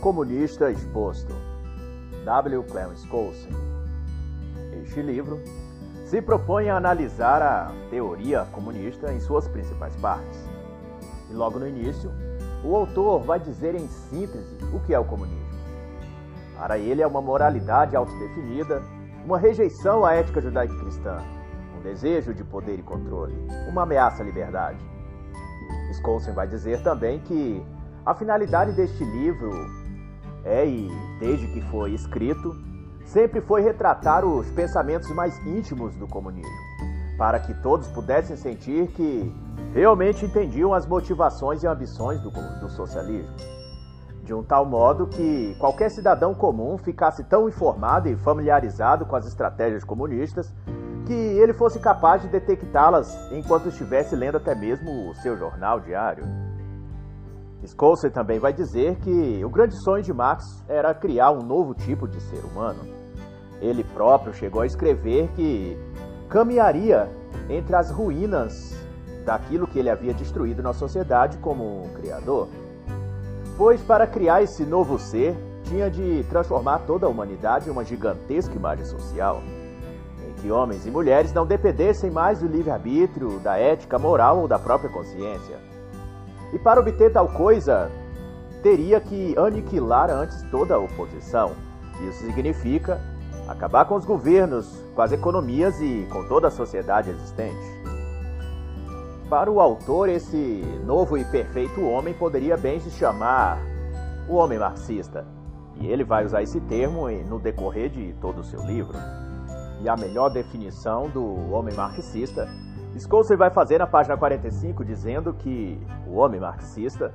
Comunista Exposto, W. Clarence Colson. Este livro se propõe a analisar a teoria comunista em suas principais partes. E logo no início, o autor vai dizer em síntese o que é o comunismo. Para ele é uma moralidade autodefinida, uma rejeição à ética judaico-cristã, um desejo de poder e controle, uma ameaça à liberdade. Skousen vai dizer também que a finalidade deste livro é, e desde que foi escrito, sempre foi retratar os pensamentos mais íntimos do comunismo, para que todos pudessem sentir que realmente entendiam as motivações e ambições do, do socialismo. De um tal modo que qualquer cidadão comum ficasse tão informado e familiarizado com as estratégias comunistas que ele fosse capaz de detectá-las enquanto estivesse lendo até mesmo o seu jornal diário. Scholzer também vai dizer que o grande sonho de Marx era criar um novo tipo de ser humano. Ele próprio chegou a escrever que caminharia entre as ruínas daquilo que ele havia destruído na sociedade como um criador. Pois para criar esse novo ser, tinha de transformar toda a humanidade em uma gigantesca imagem social, em que homens e mulheres não dependessem mais do livre-arbítrio, da ética moral ou da própria consciência e para obter tal coisa, teria que aniquilar antes toda a oposição. Isso significa acabar com os governos, com as economias e com toda a sociedade existente. Para o autor, esse novo e perfeito homem poderia bem se chamar o homem marxista. E ele vai usar esse termo no decorrer de todo o seu livro. E a melhor definição do homem marxista Scouser vai fazer na página 45 dizendo que o homem marxista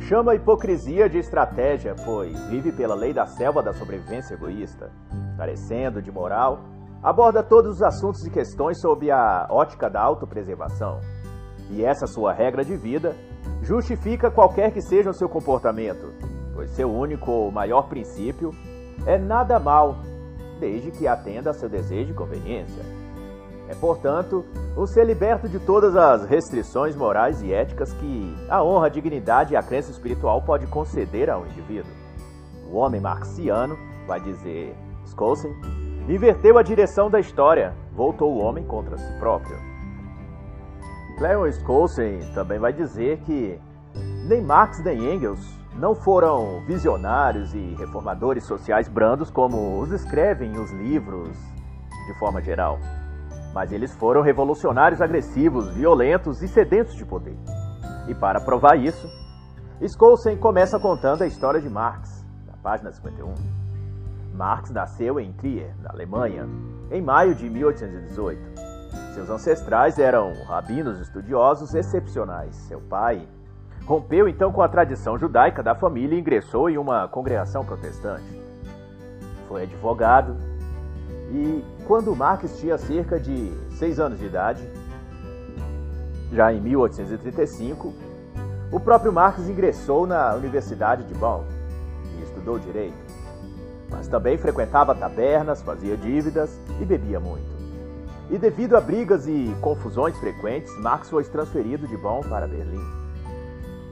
chama a hipocrisia de estratégia, pois vive pela lei da selva da sobrevivência egoísta. Carecendo de moral, aborda todos os assuntos e questões sob a ótica da autopreservação. E essa sua regra de vida justifica qualquer que seja o seu comportamento, pois seu único ou maior princípio é nada mal, desde que atenda a seu desejo de conveniência. É, portanto, o ser liberto de todas as restrições morais e éticas que a honra, a dignidade e a crença espiritual pode conceder ao indivíduo. O homem marxiano, vai dizer Skousen, inverteu a direção da história, voltou o homem contra si próprio. Clarence Skousen também vai dizer que nem Marx nem Engels não foram visionários e reformadores sociais brandos como os escrevem os livros de forma geral mas eles foram revolucionários agressivos, violentos e sedentos de poder. E para provar isso, Skousen começa contando a história de Marx, na página 51. Marx nasceu em Trier, na Alemanha, em maio de 1818. Seus ancestrais eram rabinos estudiosos excepcionais. Seu pai rompeu então com a tradição judaica da família e ingressou em uma congregação protestante. Foi advogado, e quando Marx tinha cerca de 6 anos de idade, já em 1835, o próprio Marx ingressou na Universidade de Bonn e estudou direito. Mas também frequentava tabernas, fazia dívidas e bebia muito. E devido a brigas e confusões frequentes, Marx foi transferido de Bonn para Berlim.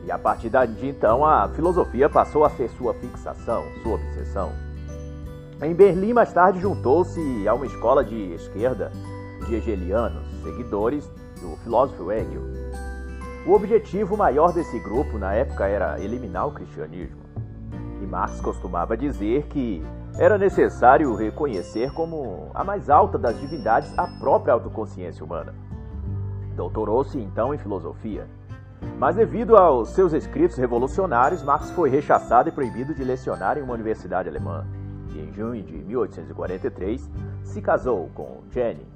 E a partir de então, a filosofia passou a ser sua fixação, sua obsessão. Em Berlim, mais tarde, juntou-se a uma escola de esquerda de hegelianos, seguidores do filósofo Hegel. O objetivo maior desse grupo na época era eliminar o cristianismo. E Marx costumava dizer que era necessário reconhecer como a mais alta das divindades a própria autoconsciência humana. Doutorou-se então em filosofia. Mas devido aos seus escritos revolucionários, Marx foi rechaçado e proibido de lecionar em uma universidade alemã e em junho de 1843 se casou com Jenny,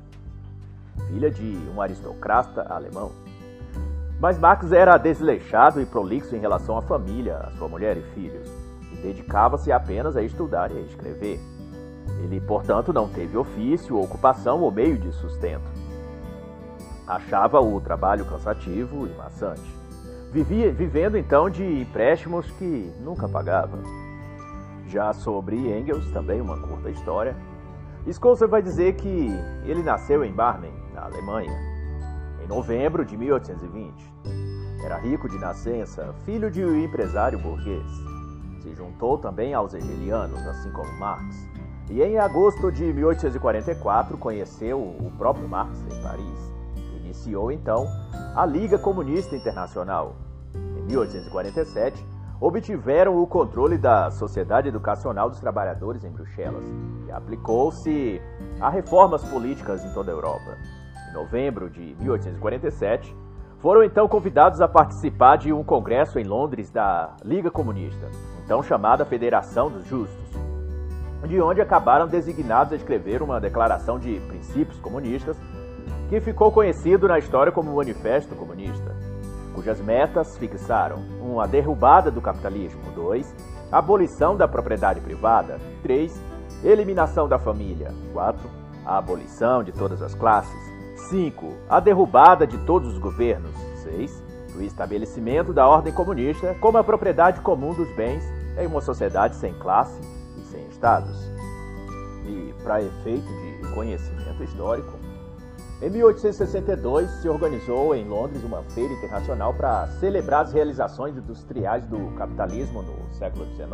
filha de um aristocrata alemão. Mas Marx era desleixado e prolixo em relação à família, à sua mulher e filhos, e dedicava-se apenas a estudar e a escrever. Ele, portanto, não teve ofício, ocupação ou meio de sustento. Achava o trabalho cansativo e maçante. Vivia, vivendo então de empréstimos que nunca pagava. Já sobre Engels, também uma curta história, Scholzer vai dizer que ele nasceu em Barmen, na Alemanha, em novembro de 1820. Era rico de nascença, filho de um empresário burguês. Se juntou também aos hegelianos, assim como Marx. E em agosto de 1844 conheceu o próprio Marx em Paris. Iniciou então a Liga Comunista Internacional. Em 1847, obtiveram o controle da Sociedade Educacional dos Trabalhadores em Bruxelas e aplicou-se a reformas políticas em toda a Europa. Em novembro de 1847, foram então convidados a participar de um congresso em Londres da Liga Comunista, então chamada Federação dos Justos, de onde acabaram designados a escrever uma declaração de princípios comunistas que ficou conhecido na história como Manifesto Comunista cujas metas fixaram 1. Um, a derrubada do capitalismo, 2. A abolição da propriedade privada, 3. Eliminação da família, 4. A abolição de todas as classes, 5. A derrubada de todos os governos, 6. O estabelecimento da ordem comunista como a propriedade comum dos bens em uma sociedade sem classe e sem estados. E, para efeito de conhecimento histórico, em 1862, se organizou em Londres uma feira internacional para celebrar as realizações industriais do capitalismo no século XIX.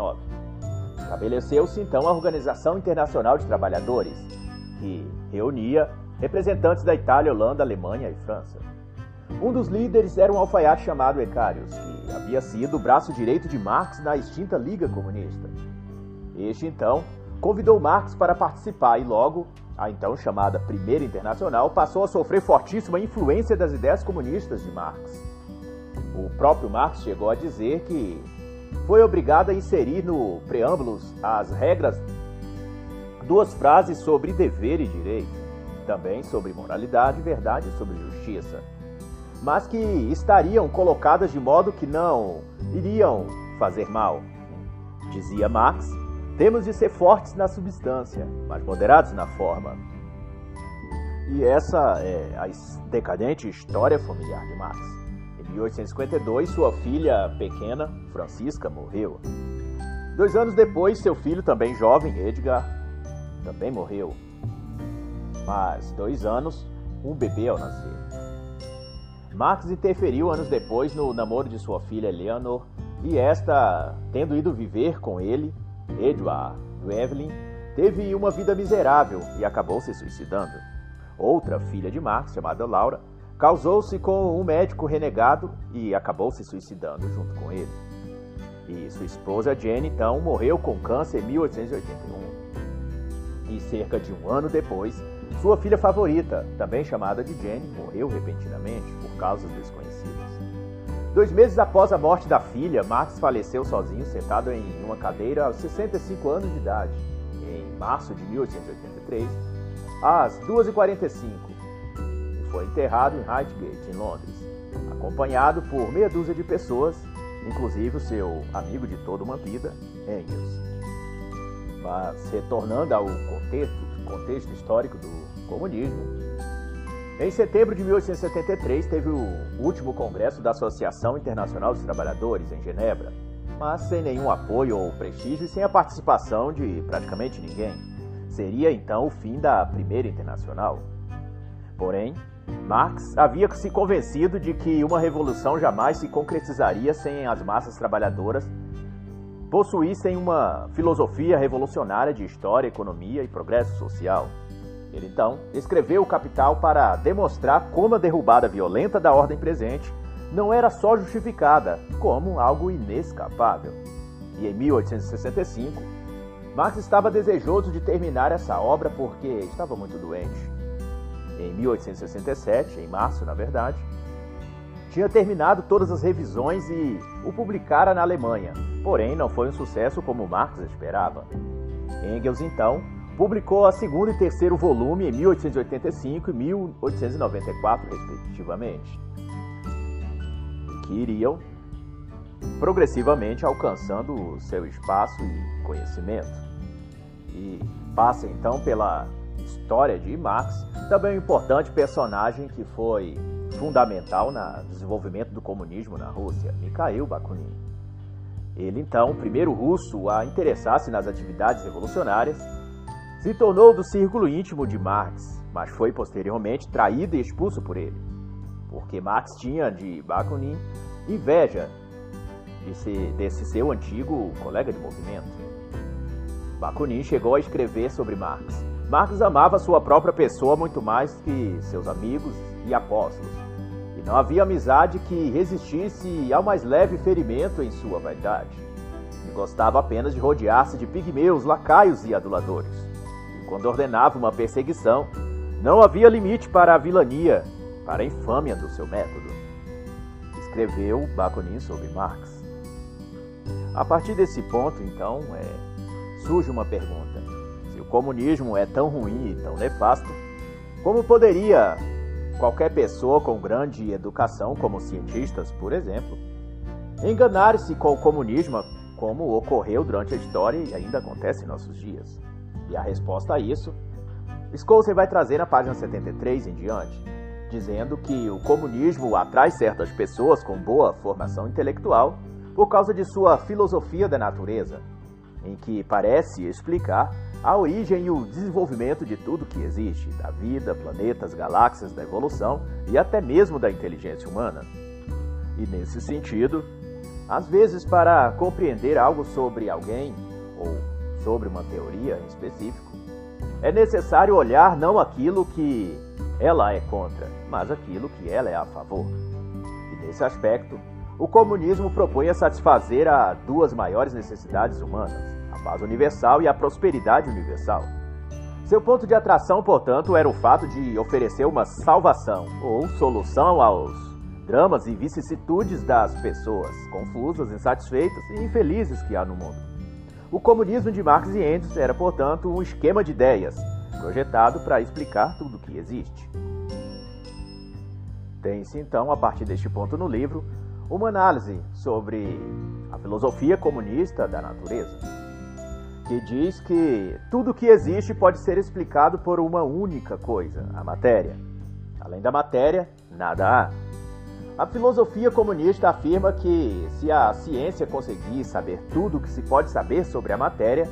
Estabeleceu-se então a Organização Internacional de Trabalhadores, que reunia representantes da Itália, Holanda, Alemanha e França. Um dos líderes era um alfaiate chamado Ecários, que havia sido o braço direito de Marx na extinta Liga Comunista. Este, então, convidou Marx para participar e logo a então chamada Primeira Internacional, passou a sofrer fortíssima influência das ideias comunistas de Marx. O próprio Marx chegou a dizer que foi obrigado a inserir no preâmbulo as regras duas frases sobre dever e direito, também sobre moralidade, verdade e sobre justiça, mas que estariam colocadas de modo que não iriam fazer mal. Dizia Marx temos de ser fortes na substância, mas moderados na forma. E essa é a decadente história familiar de Marx. Em 1852, sua filha pequena, Francisca, morreu. Dois anos depois, seu filho, também jovem, Edgar, também morreu. Mas, dois anos, um bebê ao nascer. Marx interferiu anos depois no namoro de sua filha Eleanor e esta, tendo ido viver com ele, Edward Evelyn teve uma vida miserável e acabou se suicidando. Outra filha de Marx, chamada Laura, casou-se com um médico renegado e acabou se suicidando junto com ele. E sua esposa Jenny, então, morreu com câncer em 1881. E cerca de um ano depois, sua filha favorita, também chamada de Jenny, morreu repentinamente por causas desconhecidas. Dois meses após a morte da filha, Marx faleceu sozinho, sentado em uma cadeira aos 65 anos de idade, em março de 1883, às 2h45, e foi enterrado em Highgate, em Londres, acompanhado por meia dúzia de pessoas, inclusive o seu amigo de toda uma vida, Engels. Mas retornando ao contexto, contexto histórico do comunismo, em setembro de 1873, teve o último congresso da Associação Internacional dos Trabalhadores, em Genebra, mas sem nenhum apoio ou prestígio e sem a participação de praticamente ninguém. Seria então o fim da Primeira Internacional. Porém, Marx havia se convencido de que uma revolução jamais se concretizaria sem as massas trabalhadoras possuíssem uma filosofia revolucionária de história, economia e progresso social. Ele então escreveu o Capital para demonstrar como a derrubada violenta da ordem presente não era só justificada, como algo inescapável. E em 1865, Marx estava desejoso de terminar essa obra porque estava muito doente. Em 1867, em março, na verdade, tinha terminado todas as revisões e o publicara na Alemanha, porém não foi um sucesso como Marx esperava. Engels, então, Publicou a segundo e terceiro volume em 1885 e 1894, respectivamente, que iriam progressivamente alcançando seu espaço e conhecimento. E passa então pela história de Marx, também um importante personagem que foi fundamental no desenvolvimento do comunismo na Rússia, Mikhail Bakunin. Ele então, o primeiro russo a interessar-se nas atividades revolucionárias, se tornou do círculo íntimo de Marx, mas foi posteriormente traído e expulso por ele, porque Marx tinha de Bakunin inveja desse, desse seu antigo colega de movimento. Bakunin chegou a escrever sobre Marx. Marx amava sua própria pessoa muito mais que seus amigos e apóstolos. E não havia amizade que resistisse ao mais leve ferimento em sua vaidade. E gostava apenas de rodear-se de pigmeus, lacaios e aduladores. Quando ordenava uma perseguição, não havia limite para a vilania, para a infâmia do seu método. Escreveu Bakunin sobre Marx. A partir desse ponto, então, é, surge uma pergunta: se o comunismo é tão ruim e tão nefasto, como poderia qualquer pessoa com grande educação, como cientistas, por exemplo, enganar-se com o comunismo como ocorreu durante a história e ainda acontece em nossos dias? E a resposta a isso Scholzer vai trazer na página 73 em diante, dizendo que o comunismo atrai certas pessoas com boa formação intelectual por causa de sua filosofia da natureza, em que parece explicar a origem e o desenvolvimento de tudo que existe, da vida, planetas, galáxias, da evolução e até mesmo da inteligência humana. E nesse sentido, às vezes para compreender algo sobre alguém ou sobre uma teoria em específico, é necessário olhar não aquilo que ela é contra, mas aquilo que ela é a favor. E nesse aspecto, o comunismo propõe a satisfazer a duas maiores necessidades humanas, a paz universal e a prosperidade universal. Seu ponto de atração, portanto, era o fato de oferecer uma salvação ou solução aos dramas e vicissitudes das pessoas confusas, insatisfeitas e infelizes que há no mundo. O comunismo de Marx e Engels era, portanto, um esquema de ideias projetado para explicar tudo o que existe. Tem-se então, a partir deste ponto no livro, uma análise sobre a filosofia comunista da natureza, que diz que tudo o que existe pode ser explicado por uma única coisa, a matéria. Além da matéria, nada há. A filosofia comunista afirma que, se a ciência conseguir saber tudo o que se pode saber sobre a matéria,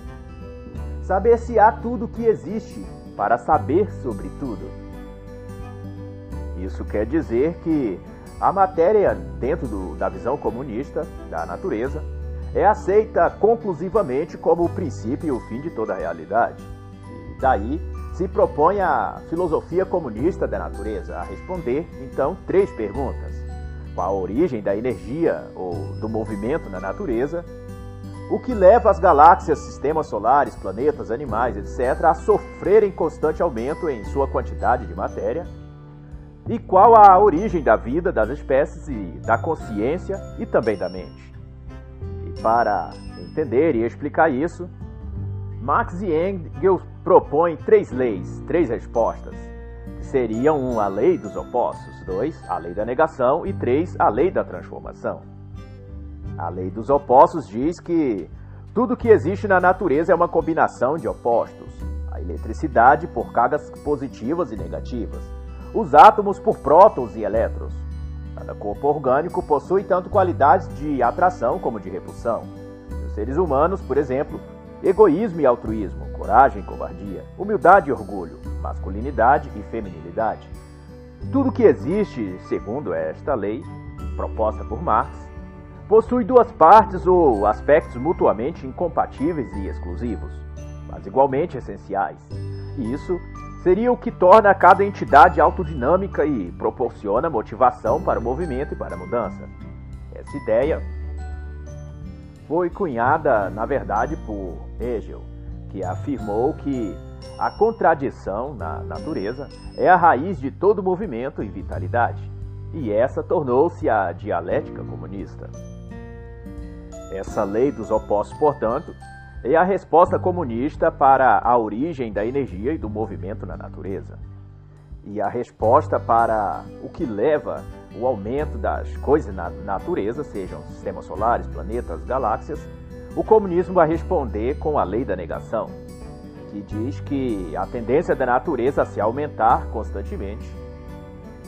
saber-se-á tudo o que existe para saber sobre tudo. Isso quer dizer que a matéria, dentro do, da visão comunista da natureza, é aceita conclusivamente como o princípio e o fim de toda a realidade. E daí se propõe a filosofia comunista da natureza a responder, então, três perguntas a origem da energia ou do movimento na natureza, o que leva as galáxias, sistemas solares, planetas, animais, etc., a sofrerem constante aumento em sua quantidade de matéria, e qual a origem da vida das espécies e da consciência e também da mente. E para entender e explicar isso, Marx e Engels propõem três leis, três respostas seriam um, a lei dos opostos, dois, a lei da negação e três, a lei da transformação. A lei dos opostos diz que tudo que existe na natureza é uma combinação de opostos. A eletricidade por cargas positivas e negativas. Os átomos por prótons e elétrons. Cada corpo orgânico possui tanto qualidades de atração como de repulsão. Os seres humanos, por exemplo, egoísmo e altruísmo, coragem e covardia, humildade e orgulho, masculinidade e feminilidade. Tudo que existe, segundo esta lei, proposta por Marx, possui duas partes ou aspectos mutuamente incompatíveis e exclusivos, mas igualmente essenciais. E isso seria o que torna cada entidade autodinâmica e proporciona motivação para o movimento e para a mudança. Essa ideia foi cunhada, na verdade, por Hegel, que afirmou que a contradição na natureza é a raiz de todo movimento e vitalidade, e essa tornou-se a dialética comunista. Essa lei dos opostos, portanto, é a resposta comunista para a origem da energia e do movimento na natureza. E a resposta para o que leva o aumento das coisas na natureza, sejam sistemas solares, planetas, galáxias, o comunismo vai responder com a lei da negação, que diz que a tendência da natureza a se aumentar constantemente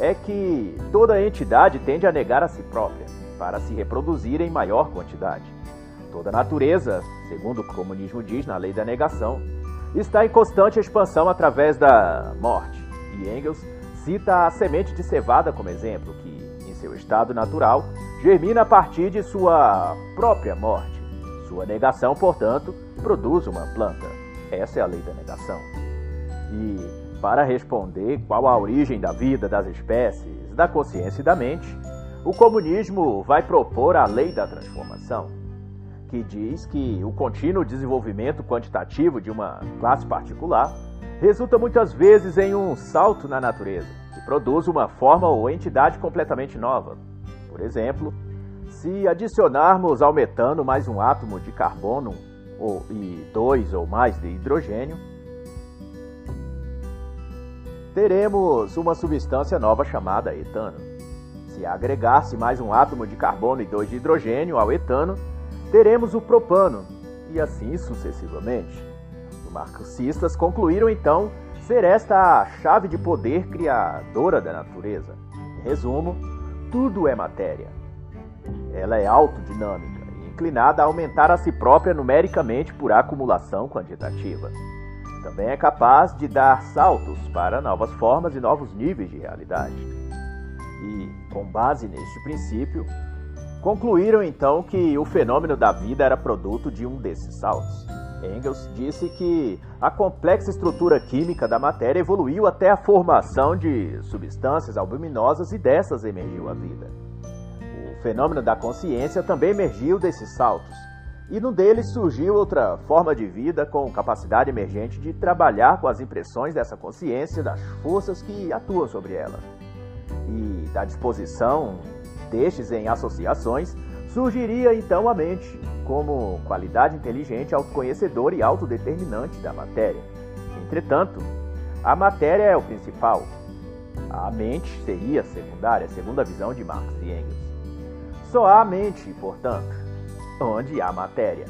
é que toda entidade tende a negar a si própria para se reproduzir em maior quantidade. Toda natureza, segundo o comunismo diz na lei da negação, está em constante expansão através da morte. E Engels cita a semente de cevada como exemplo, que, em seu estado natural, germina a partir de sua própria morte. Sua negação, portanto, produz uma planta. Essa é a lei da negação. E, para responder qual a origem da vida das espécies, da consciência e da mente, o comunismo vai propor a lei da transformação, que diz que o contínuo desenvolvimento quantitativo de uma classe particular resulta muitas vezes em um salto na natureza, que produz uma forma ou entidade completamente nova. Por exemplo, se adicionarmos ao metano mais um átomo de carbono ou, e dois ou mais de hidrogênio, teremos uma substância nova chamada etano. Se agregar-se mais um átomo de carbono e dois de hidrogênio ao etano, teremos o propano, e assim sucessivamente. Os marxistas concluíram então ser esta a chave de poder criadora da natureza. Em resumo, tudo é matéria. Ela é autodinâmica inclinada a aumentar a si própria numericamente por acumulação quantitativa. Também é capaz de dar saltos para novas formas e novos níveis de realidade. E, com base neste princípio, concluíram então que o fenômeno da vida era produto de um desses saltos. Engels disse que a complexa estrutura química da matéria evoluiu até a formação de substâncias albuminosas e dessas emergiu a vida. Fenômeno da consciência também emergiu desses saltos, e no deles surgiu outra forma de vida com capacidade emergente de trabalhar com as impressões dessa consciência, das forças que atuam sobre ela. E da disposição destes em associações, surgiria então a mente, como qualidade inteligente, autoconhecedora e autodeterminante da matéria. Entretanto, a matéria é o principal. A mente seria secundária, segundo a visão de Marx e Engels. Só há mente, portanto, onde há matéria.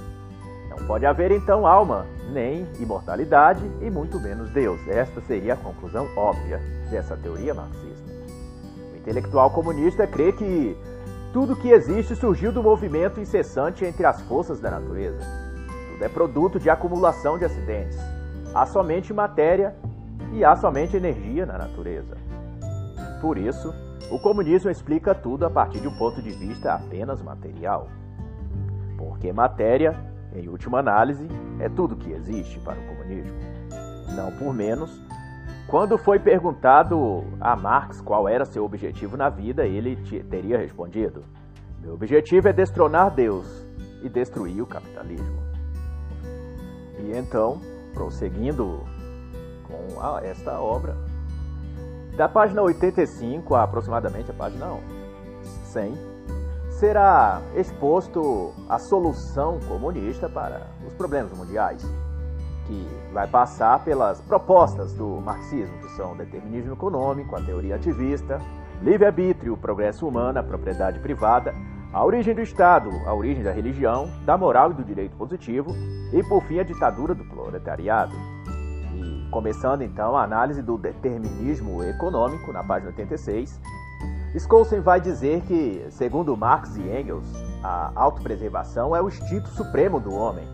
Não pode haver então alma, nem imortalidade e muito menos Deus. Esta seria a conclusão óbvia dessa teoria marxista. O intelectual comunista crê que tudo que existe surgiu do movimento incessante entre as forças da natureza. Tudo é produto de acumulação de acidentes. Há somente matéria e há somente energia na natureza. Por isso, o comunismo explica tudo a partir de um ponto de vista apenas material. Porque matéria, em última análise, é tudo que existe para o comunismo. Não por menos, quando foi perguntado a Marx qual era seu objetivo na vida, ele teria respondido: Meu objetivo é destronar Deus e destruir o capitalismo. E então, prosseguindo com esta obra, da página 85 a aproximadamente a página 100, será exposto a solução comunista para os problemas mundiais que vai passar pelas propostas do marxismo, que são determinismo econômico, a teoria ativista, livre-arbítrio, progresso humano, a propriedade privada, a origem do Estado, a origem da religião, da moral e do direito positivo e, por fim, a ditadura do proletariado. Começando então a análise do determinismo econômico, na página 86, Skousen vai dizer que, segundo Marx e Engels, a autopreservação é o instinto supremo do homem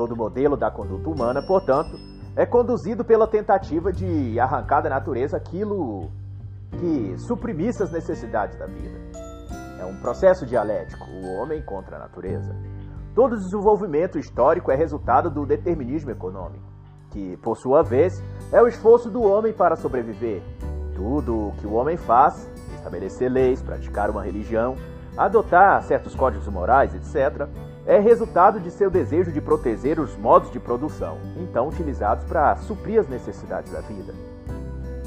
Todo modelo da conduta humana, portanto, é conduzido pela tentativa de arrancar da natureza aquilo que suprimisse as necessidades da vida. É um processo dialético, o homem contra a natureza. Todo desenvolvimento histórico é resultado do determinismo econômico, que, por sua vez, é o esforço do homem para sobreviver. Tudo o que o homem faz, estabelecer leis, praticar uma religião, adotar certos códigos morais, etc., é resultado de seu desejo de proteger os modos de produção, então utilizados para suprir as necessidades da vida.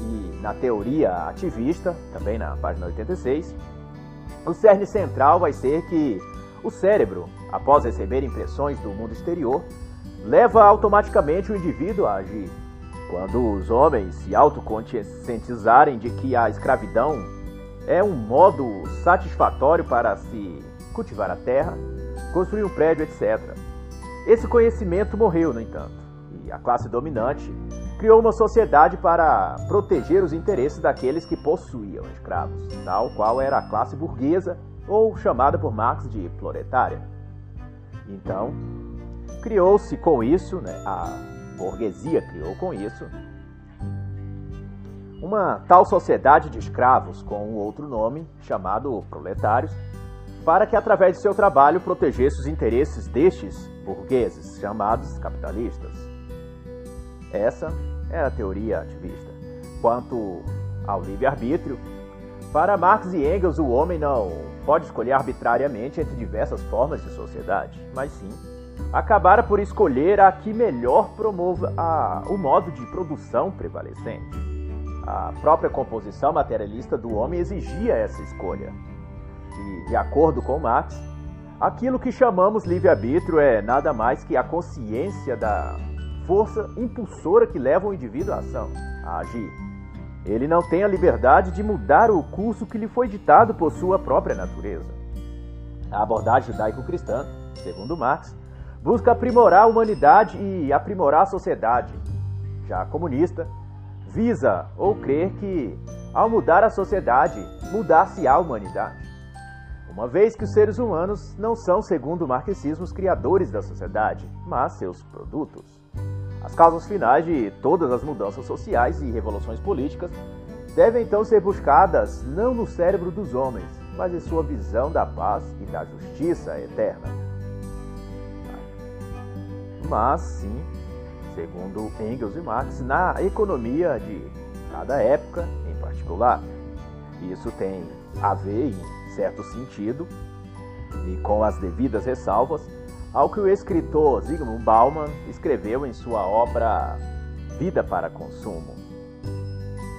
E na teoria ativista, também na página 86, o cerne central vai ser que o cérebro, após receber impressões do mundo exterior, leva automaticamente o indivíduo a agir. Quando os homens se autoconscientizarem de que a escravidão é um modo satisfatório para se cultivar a terra, construir um prédio, etc. Esse conhecimento morreu, no entanto, e a classe dominante criou uma sociedade para proteger os interesses daqueles que possuíam escravos, tal qual era a classe burguesa, ou chamada por Marx de proletária. Então, criou-se com isso, né, a burguesia criou com isso, uma tal sociedade de escravos com um outro nome chamado proletários, para que através de seu trabalho protegesse os interesses destes burgueses, chamados capitalistas. Essa é a teoria ativista. Quanto ao livre-arbítrio, para Marx e Engels, o homem não pode escolher arbitrariamente entre diversas formas de sociedade, mas sim acabara por escolher a que melhor promova a, o modo de produção prevalecente. A própria composição materialista do homem exigia essa escolha. E, de acordo com Marx, aquilo que chamamos livre-arbítrio é nada mais que a consciência da força impulsora que leva o indivíduo à ação, a agir. Ele não tem a liberdade de mudar o curso que lhe foi ditado por sua própria natureza. A abordagem judaico-cristã, segundo Marx, busca aprimorar a humanidade e aprimorar a sociedade. Já a comunista visa ou crer que, ao mudar a sociedade, mudar-se a humanidade. Uma vez que os seres humanos não são, segundo o marxismo, os criadores da sociedade, mas seus produtos. As causas finais de todas as mudanças sociais e revoluções políticas devem então ser buscadas não no cérebro dos homens, mas em sua visão da paz e da justiça eterna mas sim, segundo Engels e Marx, na economia de cada época em particular. Isso tem a ver, em certo sentido, e com as devidas ressalvas, ao que o escritor Zygmunt Bauman escreveu em sua obra Vida para Consumo.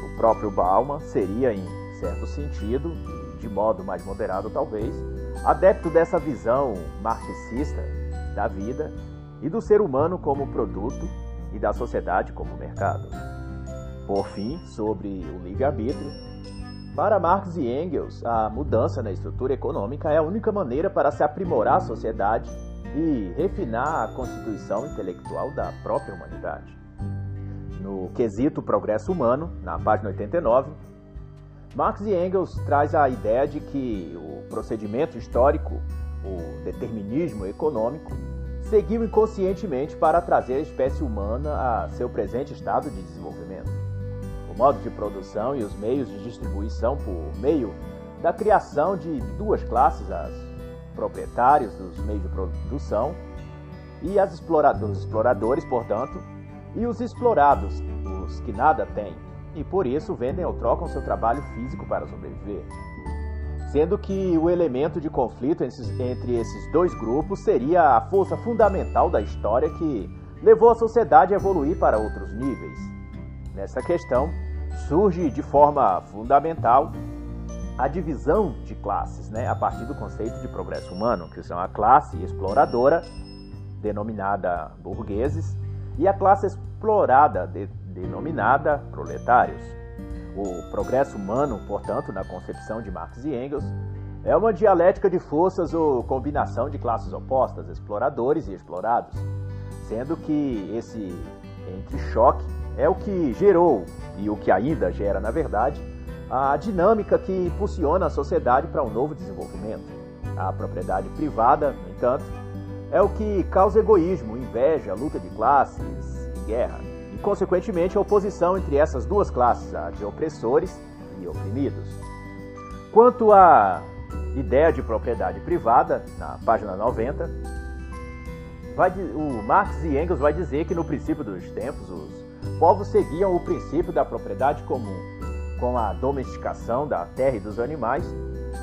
O próprio Bauman seria, em certo sentido, de modo mais moderado talvez, adepto dessa visão marxista da vida e do ser humano como produto e da sociedade como mercado. Por fim, sobre o livre-arbítrio, para Marx e Engels, a mudança na estrutura econômica é a única maneira para se aprimorar a sociedade e refinar a constituição intelectual da própria humanidade. No quesito progresso humano, na página 89, Marx e Engels traz a ideia de que o procedimento histórico, o determinismo econômico, seguiu inconscientemente para trazer a espécie humana a seu presente estado de desenvolvimento. O modo de produção e os meios de distribuição por meio da criação de duas classes, as proprietários dos meios de produção e as exploradores, exploradores, portanto, e os explorados, os que nada têm, e por isso vendem ou trocam seu trabalho físico para sobreviver sendo que o elemento de conflito entre esses dois grupos seria a força fundamental da história que levou a sociedade a evoluir para outros níveis. Nessa questão, surge de forma fundamental a divisão de classes, né, a partir do conceito de progresso humano, que são a classe exploradora, denominada burgueses, e a classe explorada, de, denominada proletários. O progresso humano, portanto, na concepção de Marx e Engels, é uma dialética de forças ou combinação de classes opostas, exploradores e explorados, sendo que esse entre-choque é o que gerou, e o que ainda gera, na verdade, a dinâmica que impulsiona a sociedade para um novo desenvolvimento. A propriedade privada, no entanto, é o que causa egoísmo, inveja, luta de classes e guerra consequentemente, a oposição entre essas duas classes, a de opressores e oprimidos. Quanto à ideia de propriedade privada, na página 90, vai, o Marx e Engels vai dizer que no princípio dos tempos os povos seguiam o princípio da propriedade comum, com a domesticação da terra e dos animais.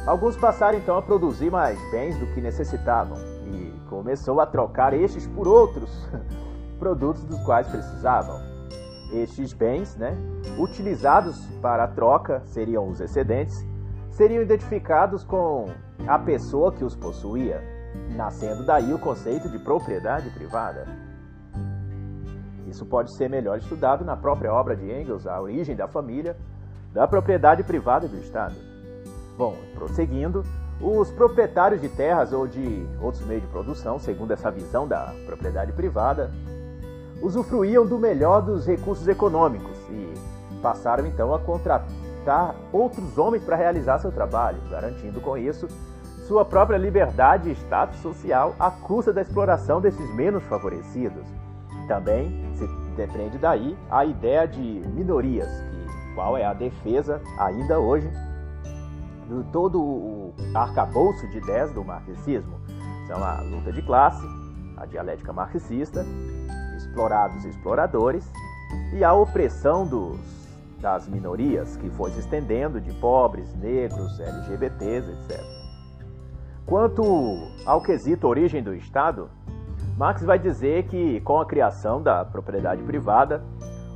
Alguns passaram então a produzir mais bens do que necessitavam e começou a trocar estes por outros produtos dos quais precisavam. Estes bens, né, utilizados para a troca, seriam os excedentes, seriam identificados com a pessoa que os possuía, nascendo daí o conceito de propriedade privada. Isso pode ser melhor estudado na própria obra de Engels, A Origem da Família, da Propriedade Privada do Estado. Bom, prosseguindo, os proprietários de terras ou de outros meios de produção, segundo essa visão da propriedade privada, usufruíam do melhor dos recursos econômicos e passaram então a contratar outros homens para realizar seu trabalho, garantindo com isso sua própria liberdade e status social à custa da exploração desses menos favorecidos. Também se depende daí a ideia de minorias, que qual é a defesa ainda hoje do todo o arcabouço de ideias do marxismo. São a luta de classe, a dialética marxista, explorados e exploradores, e a opressão dos, das minorias, que foi se estendendo de pobres, negros, LGBTs, etc. Quanto ao quesito origem do Estado, Marx vai dizer que, com a criação da propriedade privada,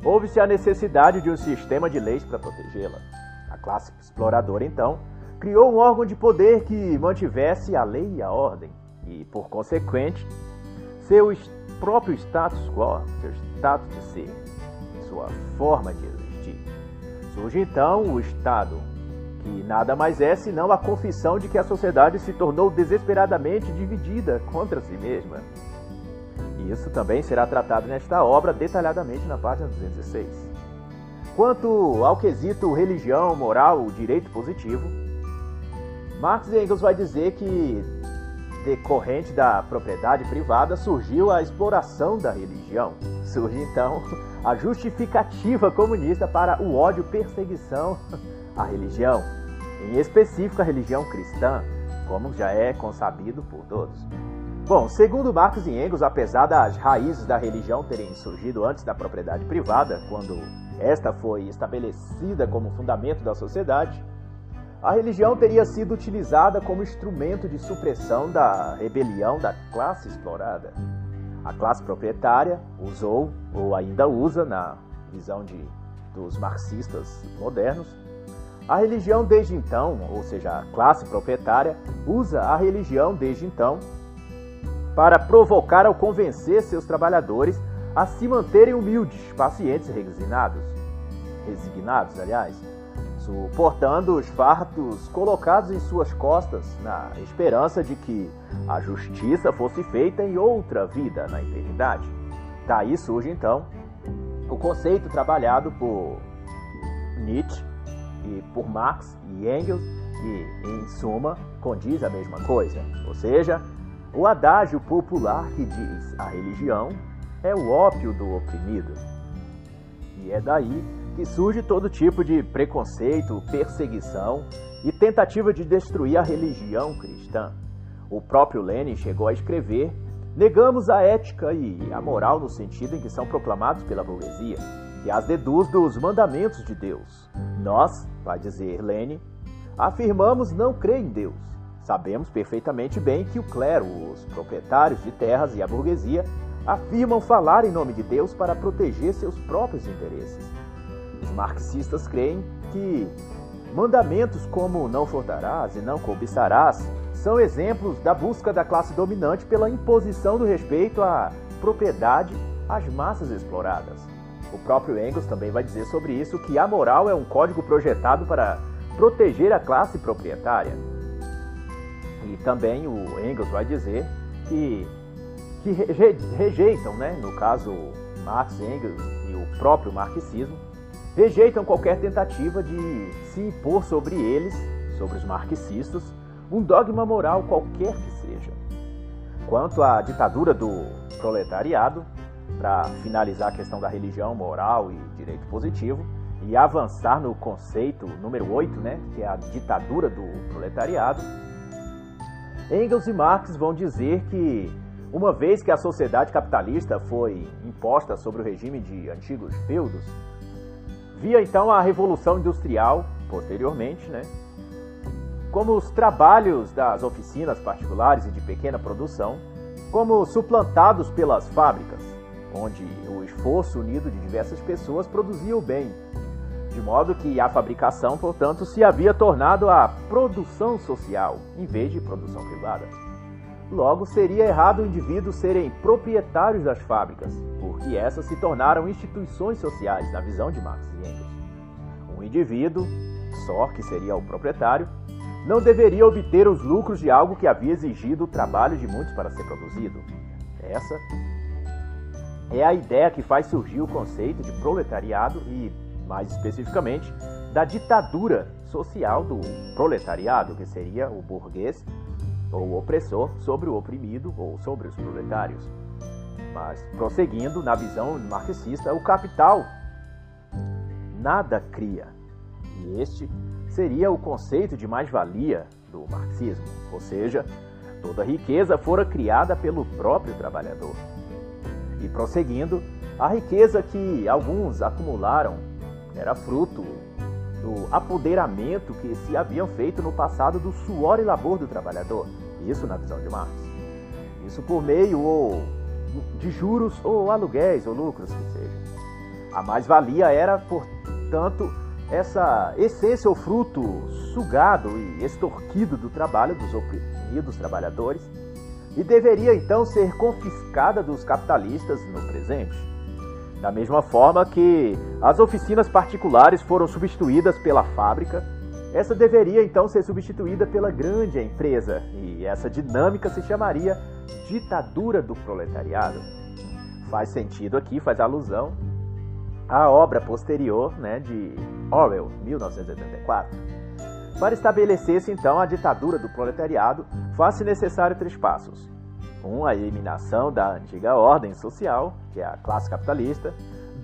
houve-se a necessidade de um sistema de leis para protegê-la. A classe exploradora, então, criou um órgão de poder que mantivesse a lei e a ordem, e, por consequente, seu próprio status quo, seu status de ser, sua forma de existir. Surge então o Estado, que nada mais é senão a confissão de que a sociedade se tornou desesperadamente dividida contra si mesma. Isso também será tratado nesta obra detalhadamente na página 206. Quanto ao quesito religião, moral, direito positivo, Marx e Engels vai dizer que decorrente da propriedade privada surgiu a exploração da religião. Surge então a justificativa comunista para o ódio perseguição à religião, em específico a religião cristã, como já é consabido por todos. Bom, segundo Marx e Engels, apesar das raízes da religião terem surgido antes da propriedade privada, quando esta foi estabelecida como fundamento da sociedade, a religião teria sido utilizada como instrumento de supressão da rebelião da classe explorada. A classe proprietária usou, ou ainda usa, na visão de, dos marxistas modernos, a religião desde então, ou seja, a classe proprietária, usa a religião desde então para provocar ou convencer seus trabalhadores a se manterem humildes, pacientes resignados, resignados, aliás, suportando os fardos colocados em suas costas na esperança de que a justiça fosse feita em outra vida na eternidade. Daí surge então o conceito trabalhado por Nietzsche e por Marx e Engels, que em suma condiz a mesma coisa, ou seja, o adágio popular que diz a religião é o ópio do oprimido. E é daí que surge todo tipo de preconceito, perseguição e tentativa de destruir a religião cristã. O próprio Lenin chegou a escrever: negamos a ética e a moral no sentido em que são proclamados pela burguesia, que as deduz dos mandamentos de Deus. Nós, vai dizer Lenin, afirmamos não crer em Deus. Sabemos perfeitamente bem que o clero, os proprietários de terras e a burguesia afirmam falar em nome de Deus para proteger seus próprios interesses. Os marxistas creem que mandamentos como não furtarás e não cobiçarás são exemplos da busca da classe dominante pela imposição do respeito à propriedade às massas exploradas. O próprio Engels também vai dizer sobre isso que a moral é um código projetado para proteger a classe proprietária. E também o Engels vai dizer que, que rejeitam, né, no caso Marx, Engels e o próprio marxismo, rejeitam qualquer tentativa de se impor sobre eles, sobre os marxistas, um dogma moral qualquer que seja. Quanto à ditadura do proletariado, para finalizar a questão da religião, moral e direito positivo, e avançar no conceito número 8, né, que é a ditadura do proletariado, Engels e Marx vão dizer que, uma vez que a sociedade capitalista foi imposta sobre o regime de antigos feudos, Via então a Revolução Industrial, posteriormente, né? como os trabalhos das oficinas particulares e de pequena produção, como suplantados pelas fábricas, onde o esforço unido de diversas pessoas produzia o bem, de modo que a fabricação, portanto, se havia tornado a produção social em vez de produção privada. Logo, seria errado o indivíduo serem proprietários das fábricas, porque essas se tornaram instituições sociais na visão de Marx e Engels. Um indivíduo, só que seria o proprietário, não deveria obter os lucros de algo que havia exigido o trabalho de muitos para ser produzido. Essa é a ideia que faz surgir o conceito de proletariado e, mais especificamente, da ditadura social do proletariado, que seria o burguês ou opressor sobre o oprimido ou sobre os proletários. Mas, prosseguindo, na visão marxista, o capital nada cria, e este seria o conceito de mais-valia do marxismo, ou seja, toda riqueza fora criada pelo próprio trabalhador. E prosseguindo, a riqueza que alguns acumularam era fruto do apoderamento que se haviam feito no passado do suor e labor do trabalhador. Isso na visão de Marx. Isso por meio ou de juros ou aluguéis ou lucros que seja. A mais-valia era, portanto, essa essência ou fruto sugado e extorquido do trabalho dos oprimidos trabalhadores e deveria então ser confiscada dos capitalistas no presente. Da mesma forma que as oficinas particulares foram substituídas pela fábrica, essa deveria então ser substituída pela grande empresa, e essa dinâmica se chamaria ditadura do proletariado. Faz sentido aqui, faz alusão à obra posterior né, de Orwell, 1984. Para estabelecer-se então a ditadura do proletariado, faz-se necessário três passos. 1. Um, a eliminação da antiga ordem social, que é a classe capitalista.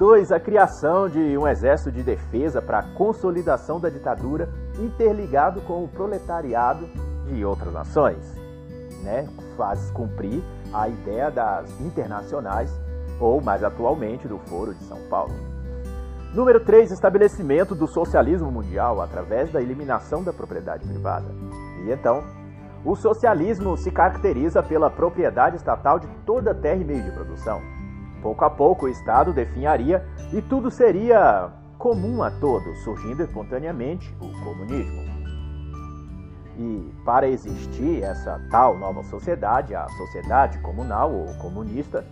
2. A criação de um exército de defesa para a consolidação da ditadura interligado com o proletariado de outras nações. Né? Faz cumprir a ideia das internacionais, ou mais atualmente do Foro de São Paulo. Número 3. Estabelecimento do socialismo mundial através da eliminação da propriedade privada. E então, o socialismo se caracteriza pela propriedade estatal de toda terra e meio de produção. Pouco a pouco o Estado definharia e tudo seria comum a todos, surgindo espontaneamente o comunismo. E para existir essa tal nova sociedade, a sociedade comunal ou comunista,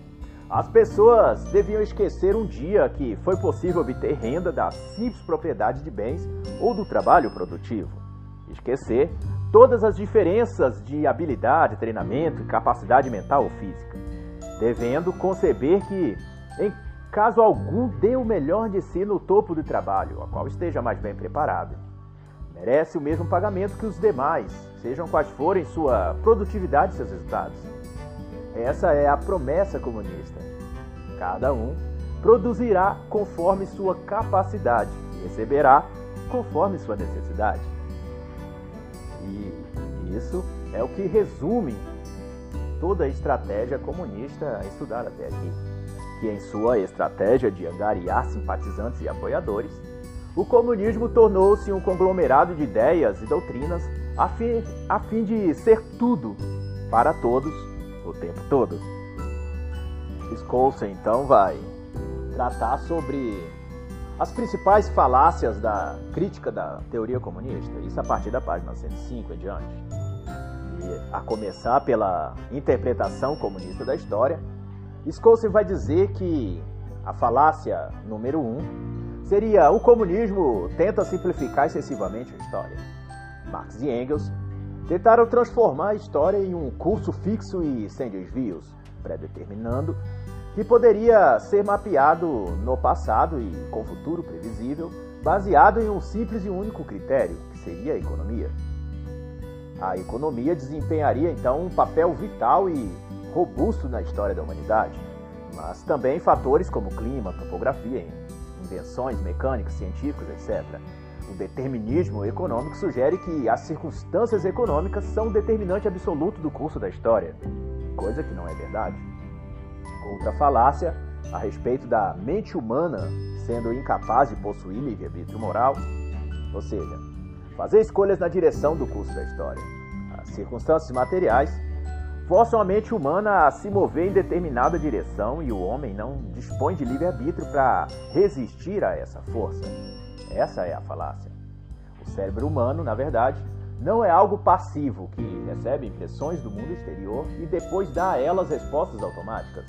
as pessoas deviam esquecer um dia que foi possível obter renda da simples propriedade de bens ou do trabalho produtivo. Esquecer todas as diferenças de habilidade, treinamento e capacidade mental ou física, devendo conceber que, em caso algum, dê o melhor de si no topo do trabalho, a qual esteja mais bem preparado. Merece o mesmo pagamento que os demais, sejam quais forem sua produtividade e seus resultados. Essa é a promessa comunista. Cada um produzirá conforme sua capacidade e receberá conforme sua necessidade. E isso é o que resume toda a estratégia comunista estudada até aqui, que em sua estratégia de angariar simpatizantes e apoiadores, o comunismo tornou-se um conglomerado de ideias e doutrinas a fim, a fim de ser tudo para todos o tempo todo. Scholze então vai tratar sobre as principais falácias da crítica da teoria comunista, isso a partir da página 105 em diante. A começar pela interpretação comunista da história, Scholze vai dizer que a falácia número um seria o comunismo tenta simplificar excessivamente a história. Marx e Engels tentaram transformar a história em um curso fixo e sem desvios, predeterminando que poderia ser mapeado no passado e com futuro previsível, baseado em um simples e único critério, que seria a economia. A economia desempenharia então um papel vital e robusto na história da humanidade, mas também fatores como clima, topografia, invenções mecânicas, científicas, etc. O determinismo econômico sugere que as circunstâncias econômicas são o determinante absoluto do curso da história, coisa que não é verdade. Outra falácia a respeito da mente humana sendo incapaz de possuir livre-arbítrio moral, ou seja, fazer escolhas na direção do curso da história. As circunstâncias materiais forçam a mente humana a se mover em determinada direção e o homem não dispõe de livre-arbítrio para resistir a essa força. Essa é a falácia. O cérebro humano, na verdade, não é algo passivo que recebe impressões do mundo exterior e depois dá a elas respostas automáticas.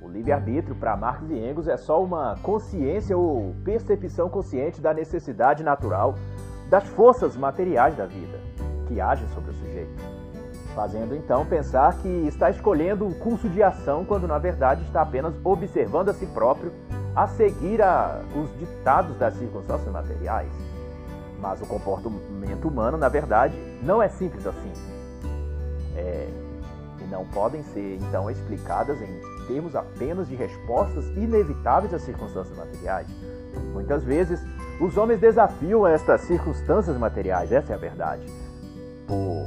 O livre-arbítrio, para Marx e Engels, é só uma consciência ou percepção consciente da necessidade natural das forças materiais da vida, que agem sobre o sujeito. Fazendo então pensar que está escolhendo um curso de ação quando na verdade está apenas observando a si próprio a seguir a, os ditados das circunstâncias materiais. Mas o comportamento humano, na verdade, não é simples assim. É, e não podem ser então explicadas em termos apenas de respostas inevitáveis às circunstâncias materiais. Muitas vezes, Os homens desafiam estas circunstâncias materiais, essa é a verdade, por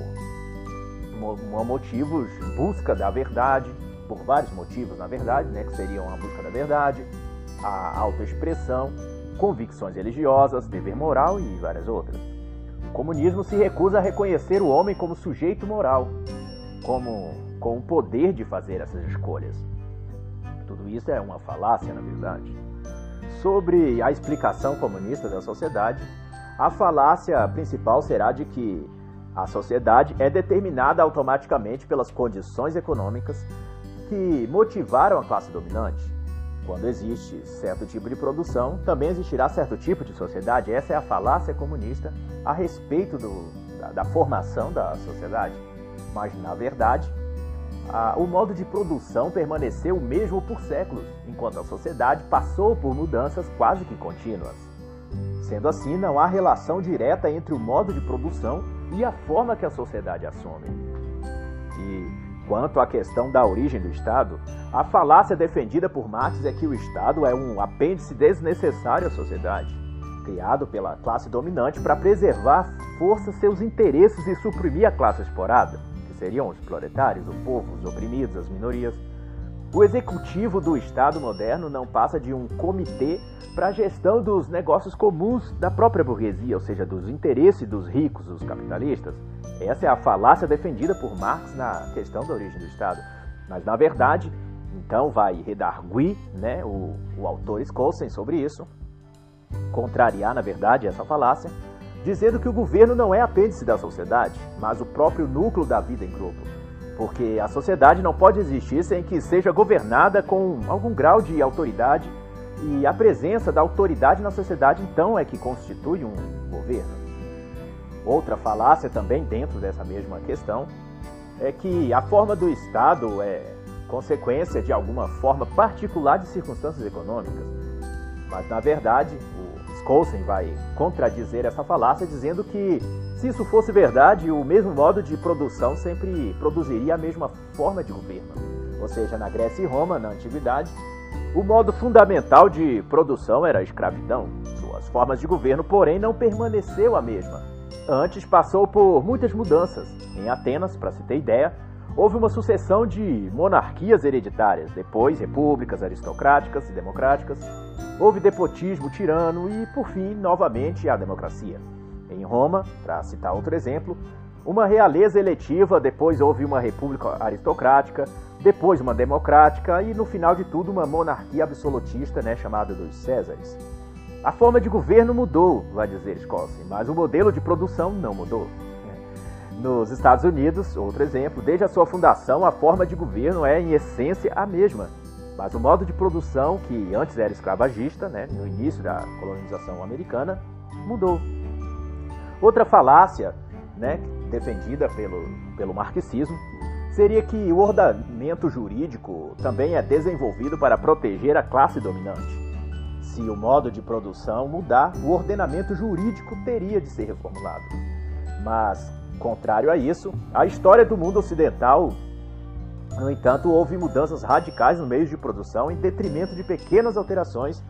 motivos busca da verdade, por vários motivos, na verdade, né, que seriam a busca da verdade, a autoexpressão, convicções religiosas, dever moral e várias outras. O comunismo se recusa a reconhecer o homem como sujeito moral, como com o poder de fazer essas escolhas. Tudo isso é uma falácia, na verdade. Sobre a explicação comunista da sociedade, a falácia principal será de que a sociedade é determinada automaticamente pelas condições econômicas que motivaram a classe dominante. Quando existe certo tipo de produção, também existirá certo tipo de sociedade. Essa é a falácia comunista a respeito do, da, da, formação da sociedade. Mas, na verdade, a, o modo de produção permaneceu o mesmo por séculos, enquanto a sociedade passou por mudanças quase que contínuas. Sendo assim, não há relação direta entre o modo de produção e a forma que a sociedade assume. E Quanto à questão da origem do Estado, a falácia defendida por Marx é que o Estado é um apêndice desnecessário à sociedade, criado pela classe dominante para preservar força seus interesses e suprimir a classe explorada, seriam os proletários, o povo, os oprimidos, as minorias. O executivo do Estado moderno não passa de um comitê para a gestão dos negócios comuns da própria burguesia, ou seja, dos interesses dos ricos, dos capitalistas. Essa é a falácia defendida por Marx na questão da origem do Estado. Mas, na verdade, então vai redarguir né, o, o autor Skolsen sobre isso, contrariar, na verdade, essa falácia, dizendo que o governo não é apêndice da sociedade, mas o próprio núcleo da vida em grupo porque a sociedade não pode existir sem que seja governada com algum grau de autoridade, e a presença da autoridade na sociedade então é que constitui um governo. Outra falácia também dentro dessa mesma questão é que a forma do Estado é consequência de alguma forma particular de circunstâncias econômicas. Mas, na verdade, Skolsen vai contradizer essa falácia dizendo que se isso fosse verdade, o mesmo modo de produção sempre produziria a mesma forma de governo. Ou seja, na Grécia e Roma, na antiguidade, o modo fundamental de produção era a escravidão. Suas formas de governo, porém, não permaneceu a mesma. Antes passou por muitas mudanças. Em Atenas, para se ter ideia, houve uma sucessão de monarquias hereditárias, depois repúblicas aristocráticas e democráticas, houve depotismo tirano e, por fim, novamente a democracia. Em Roma, para citar outro exemplo, uma realeza eletiva, depois houve uma república aristocrática, depois uma democrática e no final de tudo uma monarquia absolutista, né, chamada dos Césares. A forma de governo mudou, vai dizer Scott, mas o modelo de produção não mudou. Nos Estados Unidos, outro exemplo, desde a sua fundação, a forma de governo é em essência a mesma, mas o modo de produção, que antes era escravagista, né, no início da colonização americana, mudou. Outra falácia, né, defendida pelo, pelo marxismo, seria que o ordenamento jurídico também é desenvolvido para proteger a classe dominante. Se o modo de produção mudar, o ordenamento jurídico teria de ser reformulado. Mas, contrário a isso, a história do mundo ocidental, no entanto, houve mudanças radicais no meio de produção em detrimento de pequenas alterações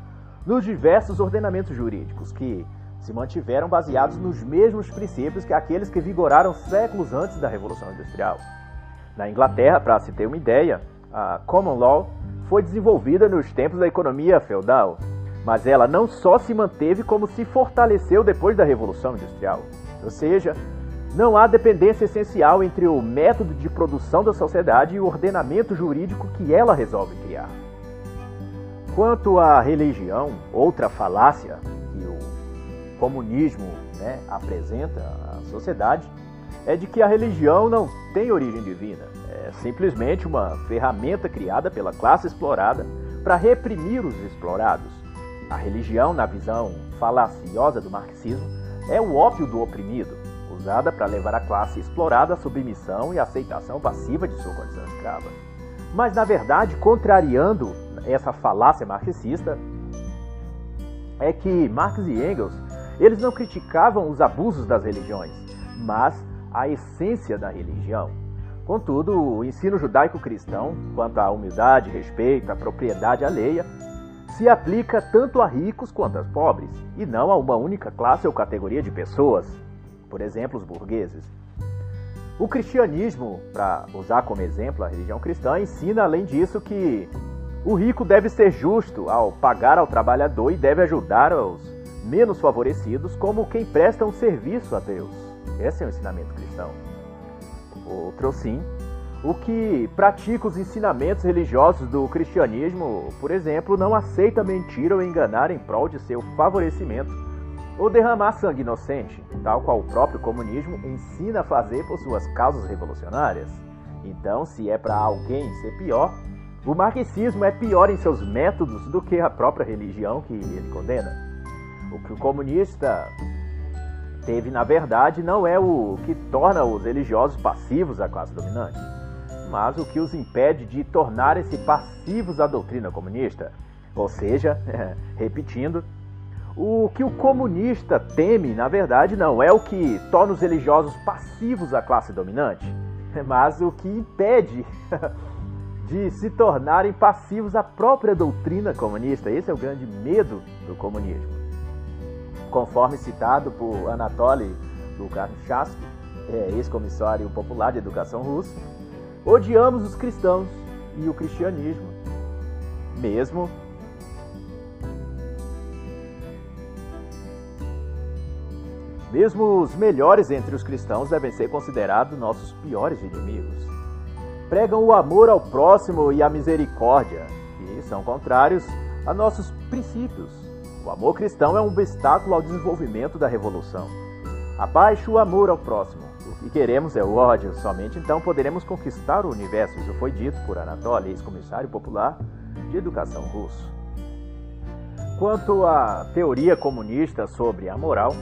nos diversos ordenamentos jurídicos que se mantiveram baseados nos mesmos princípios que aqueles que vigoraram séculos antes da Revolução Industrial. Na Inglaterra, para se ter uma ideia, a Common Law foi desenvolvida nos tempos da economia feudal, mas ela não só se manteve, como se fortaleceu depois da Revolução Industrial. Ou seja, não há dependência essencial entre o método de produção da sociedade e o ordenamento jurídico que ela resolve criar. Quanto à religião, outra falácia comunismo né, apresenta à sociedade é de que a religião não tem origem divina, é simplesmente uma ferramenta criada pela classe explorada para reprimir os explorados. A religião, na visão falaciosa do marxismo, é o ópio do oprimido, para levar a classe explorada à submissão e aceitação passiva de sua condição escrava. Mas, na verdade, contrariando essa falácia marxista, é que Marx e Engels eles não criticavam os abusos das religiões, mas a essência da religião. Contudo, o ensino judaico-cristão, quanto à humildade, respeito, à propriedade alheia, se aplica tanto a ricos quanto a pobres, e não a uma única classe ou categoria de pessoas, por exemplo, os burgueses. O cristianismo, para usar como exemplo a religião cristã, ensina além disso que o rico deve ser justo ao pagar ao trabalhador e deve ajudar os menos favorecidos como quem presta um serviço a Deus. Esse é o ensinamento cristão. Outro sim, o que pratica os ensinamentos religiosos do cristianismo, por exemplo, não aceita mentir ou enganar em prol de seu favorecimento ou derramar sangue inocente, tal qual o próprio comunismo ensina a fazer por suas causas revolucionárias. Então, se é para alguém ser pior, o marxismo é pior em seus métodos do que a própria religião que ele condena. O que o comunista teve, na verdade, não é o que torna os religiosos passivos à classe dominante, mas o que os impede de tornarem-se passivos à doutrina comunista. Ou seja, repetindo, o que o comunista teme, na verdade, não é o que torna os religiosos passivos à classe dominante, mas o que impede de se tornarem passivos à própria doutrina comunista. Esse é o grande medo do comunismo. Conforme citado por Anatoly Lukashevsky, é, ex-comissário popular de educação russo, odiamos os cristãos e o cristianismo, mesmo Mesmo os melhores entre os cristãos devem ser considerados nossos piores inimigos. Pregam o amor ao próximo e a misericórdia, que são contrários a nossos princípios. O amor cristão é um obstáculo ao desenvolvimento da revolução. Abaixo o amor ao próximo. O que queremos é o ódio, somente então poderemos conquistar o universo. Isso foi dito por Anatoly, ex-comissário popular de educação russo. Quanto à teoria comunista sobre a moral,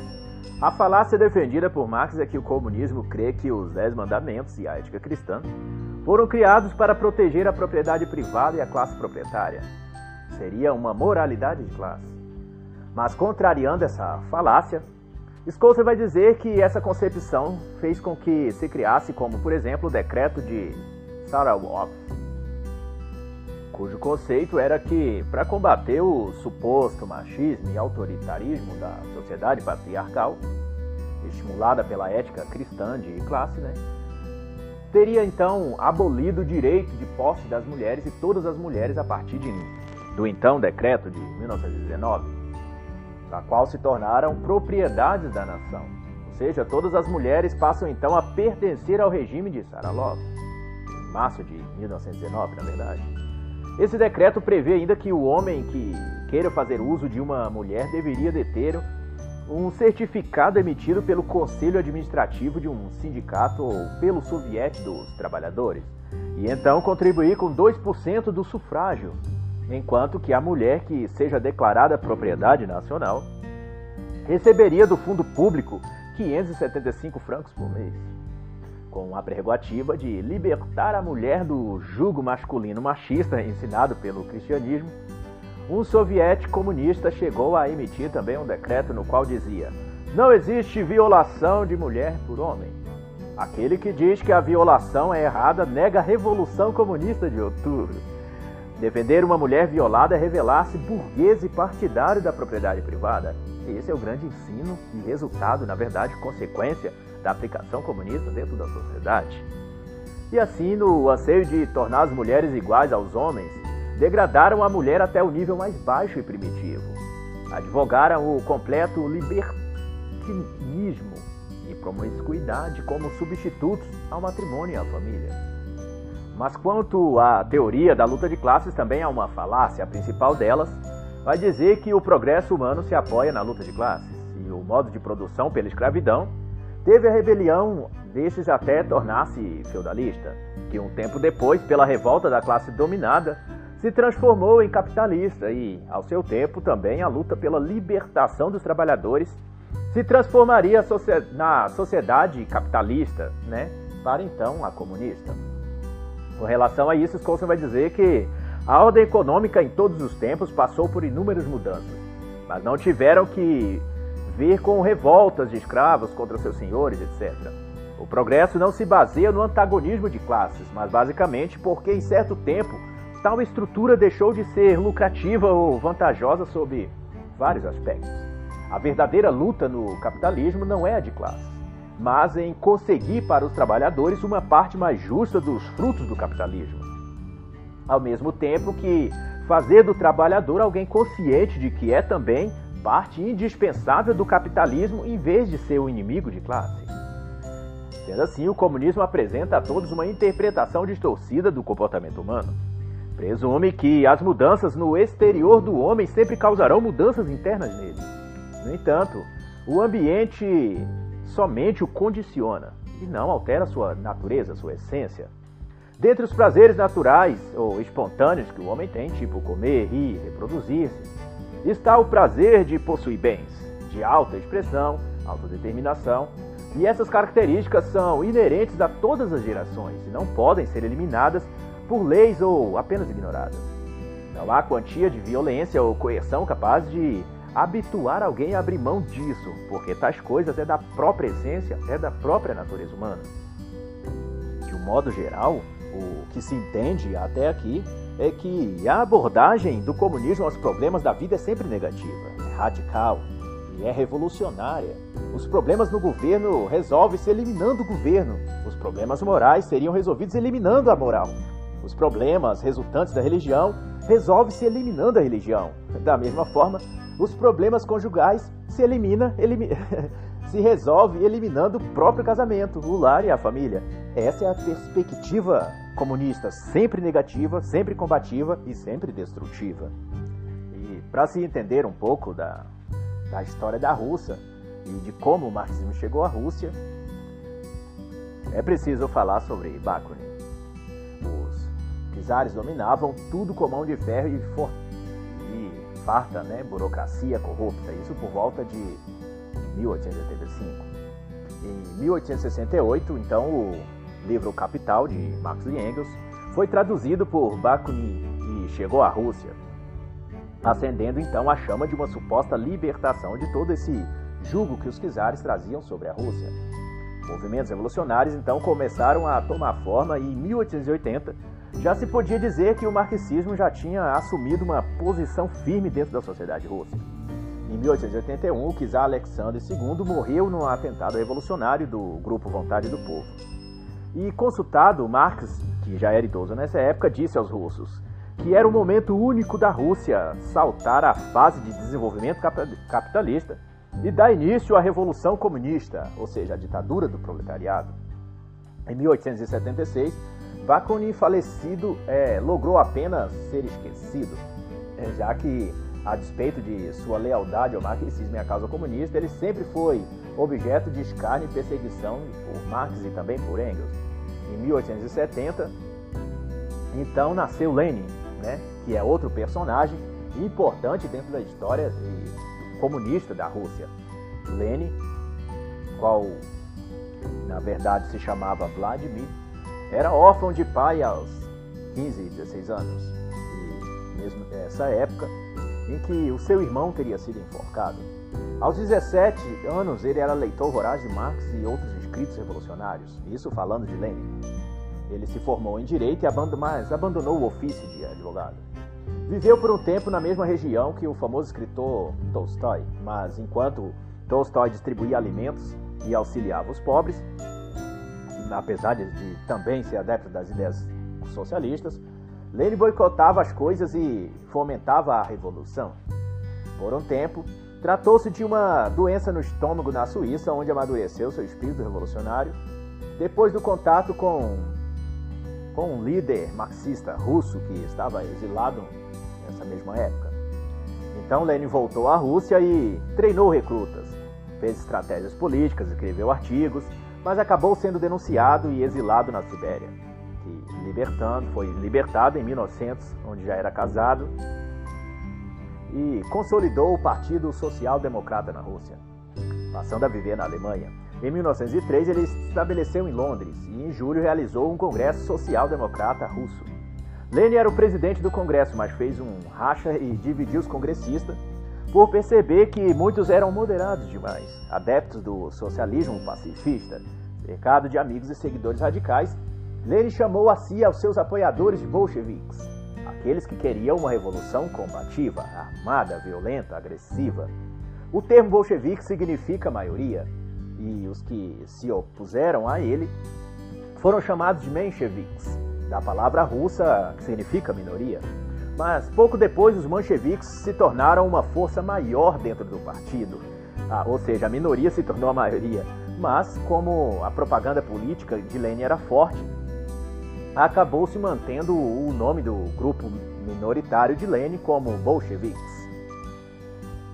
a falácia defendida por Marx é que o comunismo crê que os Dez Mandamentos e a ética cristã foram criados para proteger a propriedade privada e a classe proprietária. Seria uma moralidade de classe. Mas, contrariando essa falácia, Scouser vai dizer que essa concepção fez com que se criasse, como por exemplo, o decreto de Sarawak, cujo conceito era que, para combater o suposto machismo e autoritarismo da sociedade patriarcal, estimulada pela ética cristã de classe, né, teria então abolido o direito de posse das mulheres e todas as mulheres a partir de, do então decreto de 1919, da qual se tornaram propriedades da nação. Ou seja, todas as mulheres passam então a pertencer ao regime de Saralov, em março de 1919, na verdade. Esse decreto prevê ainda que o homem que queira fazer uso de uma mulher deveria deter um certificado emitido pelo Conselho Administrativo de um sindicato ou pelo Soviete dos Trabalhadores, e então contribuir com 2% do sufrágio, enquanto que a mulher que seja declarada propriedade nacional receberia do fundo público 575 francos por mês com a prerrogativa de libertar a mulher do jugo masculino machista ensinado pelo cristianismo, um soviético comunista chegou a emitir também um decreto no qual dizia: Não existe violação de mulher por homem. Aquele que diz que a violação é errada nega a Revolução Comunista de Outubro. Defender uma mulher violada é revelar-se burguês e partidário da propriedade privada. Esse é o grande ensino e resultado, na verdade, consequência da aplicação comunista dentro da sociedade. E assim, no anseio de tornar as mulheres iguais aos homens, degradaram a mulher até o nível mais baixo e primitivo. Advogaram o completo libertinismo e promiscuidade como substitutos ao matrimônio e à família. Mas quanto à teoria da luta de classes, também há uma falácia. A principal delas vai dizer que o progresso humano se apoia na luta de classes e o modo de produção pela escravidão Teve a rebelião desses até tornar-se feudalista, que um tempo depois, pela revolta da classe dominada, se transformou em capitalista e, ao seu tempo, também a luta pela libertação dos trabalhadores se transformaria na sociedade capitalista, né, para então a comunista. Com relação a isso, Scholzen vai dizer que a ordem econômica em todos os tempos passou por inúmeras mudanças, mas não tiveram que ver com revoltas de escravos contra seus senhores, etc. O progresso não se baseia no antagonismo de classes, mas basicamente porque em certo tempo tal estrutura deixou de ser lucrativa ou vantajosa sob vários aspectos. A verdadeira luta no capitalismo não é a de classe, mas em conseguir para os trabalhadores uma parte mais justa dos frutos do capitalismo. Ao mesmo tempo que fazer do trabalhador alguém consciente de que é também parte indispensável do capitalismo em vez de ser o inimigo de classe. Sendo assim, o comunismo apresenta a todos uma interpretação distorcida do comportamento humano. Presume que as mudanças no exterior do homem sempre causarão mudanças internas nele. No entanto, o ambiente somente o condiciona e não altera sua natureza, sua essência. Dentre os prazeres naturais ou espontâneos que o homem tem, tipo comer, rir, reproduzir-se, está o prazer de possuir bens, de alta expressão, autodeterminação, e essas características são inerentes a todas as gerações e não podem ser eliminadas por leis ou apenas ignoradas. Não há quantia de violência ou coerção capaz de habituar alguém a abrir mão disso, porque tais coisas é da própria essência, é da própria natureza humana. De um modo geral, o que se entende até aqui é que a abordagem do comunismo aos problemas da vida é sempre negativa, é radical e é revolucionária. Os problemas no governo resolvem-se eliminando o governo. Os problemas morais seriam resolvidos eliminando a moral. Os problemas resultantes da religião resolvem-se eliminando a religião. Da mesma forma, os problemas conjugais se elimina, elimi... se resolve eliminando o próprio casamento, o lar e a família. Essa é a perspectiva comunista, sempre negativa, sempre combativa e sempre destrutiva. E para se entender um pouco da, da história da Rússia e de como o marxismo chegou à Rússia, é preciso falar sobre Bakunin. Os czares dominavam tudo com mão de ferro e, for... e farta né, burocracia corrupta, isso por volta de 1885. Em 1868, então, o livro Capital, de Marx e Engels, foi traduzido por Bakunin e chegou à Rússia, acendendo então a chama de uma suposta libertação de todo esse jugo que os czares traziam sobre a Rússia. Movimentos revolucionários então começaram a tomar forma e em 1880 já se podia dizer que o marxismo já tinha assumido uma posição firme dentro da sociedade russa. Em 1881, o czar Alexandre II morreu num atentado revolucionário do Grupo Vontade do Povo. E consultado, Marx, que já era idoso nessa época, disse aos russos que era o momento único da Rússia saltar a fase de desenvolvimento capitalista e dar início à Revolução Comunista, ou seja, a ditadura do proletariado. Em 1876, Bakunin, falecido, é, logrou apenas ser esquecido, é, já que, a despeito de sua lealdade ao marxismo e à causa comunista, ele sempre foi objeto de escárnio e perseguição por Marx e também por Engels. Em 1870, então nasceu Lenin, né, que é outro personagem importante dentro da história comunista da Rússia. Lenin, qual na verdade se chamava Vladimir, era órfão de pai aos 15, 16 anos. E mesmo nessa época em que o seu irmão teria sido enforcado. Aos 17 anos, ele era leitor voraz de Marx e outros escritos revolucionários, isso falando de Lenin. Ele se formou em direito, mas abandonou o ofício de advogado. Viveu por um tempo na mesma região que o famoso escritor Tolstói, mas enquanto Tolstói distribuía alimentos e auxiliava os pobres, apesar de, de também ser adepto das ideias socialistas, Lenin boicotava as coisas e fomentava a revolução. Por um tempo, tratou-se de uma doença no estômago na Suíça, onde amadureceu seu espírito revolucionário, depois do contato com, com um líder marxista russo que estava exilado nessa mesma época. Então Lenin voltou à Rússia e treinou recrutas, fez estratégias políticas, escreveu artigos, mas acabou sendo denunciado e exilado na Sibéria. E libertando, foi libertado em 1900, onde já era casado, e consolidou o Partido Social Democrata na Rússia, passando a viver na Alemanha. Em 1903, ele se estabeleceu em Londres e, em julho, realizou um Congresso Social Democrata russo. Lenin era o presidente do Congresso, mas fez um racha e dividiu os congressistas por perceber que muitos eram moderados demais, adeptos do socialismo pacifista, cercado de amigos e seguidores radicais. Lenin chamou a si aos seus apoiadores de bolcheviques, aqueles que queriam uma revolução combativa, armada, violenta, agressiva. O termo bolchevique significa maioria, e os que se opuseram a ele foram chamados de mencheviques, da palavra russa que significa minoria. Mas pouco depois, os mancheviques se tornaram uma força maior dentro do partido. Ah, ou seja, a minoria se tornou a maioria. Mas, como a propaganda política de Lenin era forte, acabou se mantendo o nome do grupo minoritário de Lenin como bolcheviques.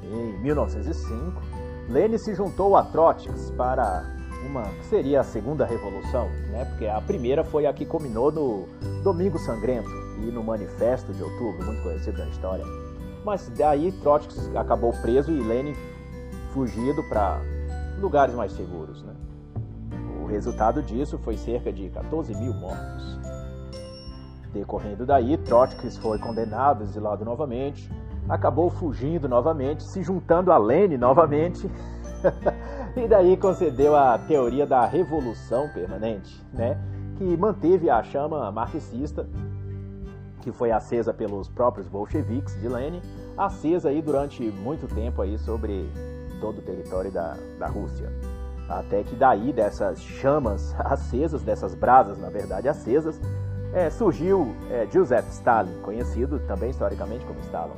Em 1905, Lenin se juntou a Trotsky para uma que seria a segunda revolução, né? Porque a primeira foi a que culminou no Domingo Sangrento e no Manifesto de Outubro, muito conhecido na história. Mas daí Trotsky acabou preso e Lenin fugido para lugares mais seguros, né? Resultado disso foi cerca de 14 mil mortos. Decorrendo daí, Trotsky foi condenado, exilado novamente, acabou fugindo novamente, se juntando a Lenin novamente e daí concedeu a teoria da revolução permanente, né? que manteve a chama marxista, que foi acesa pelos próprios bolcheviques de Lenin, acesa aí durante muito tempo aí sobre todo o território da, da Rússia. Até que daí, dessas chamas acesas, dessas brasas, na verdade, acesas, é, surgiu é, Joseph Stalin, conhecido também historicamente como Stalin.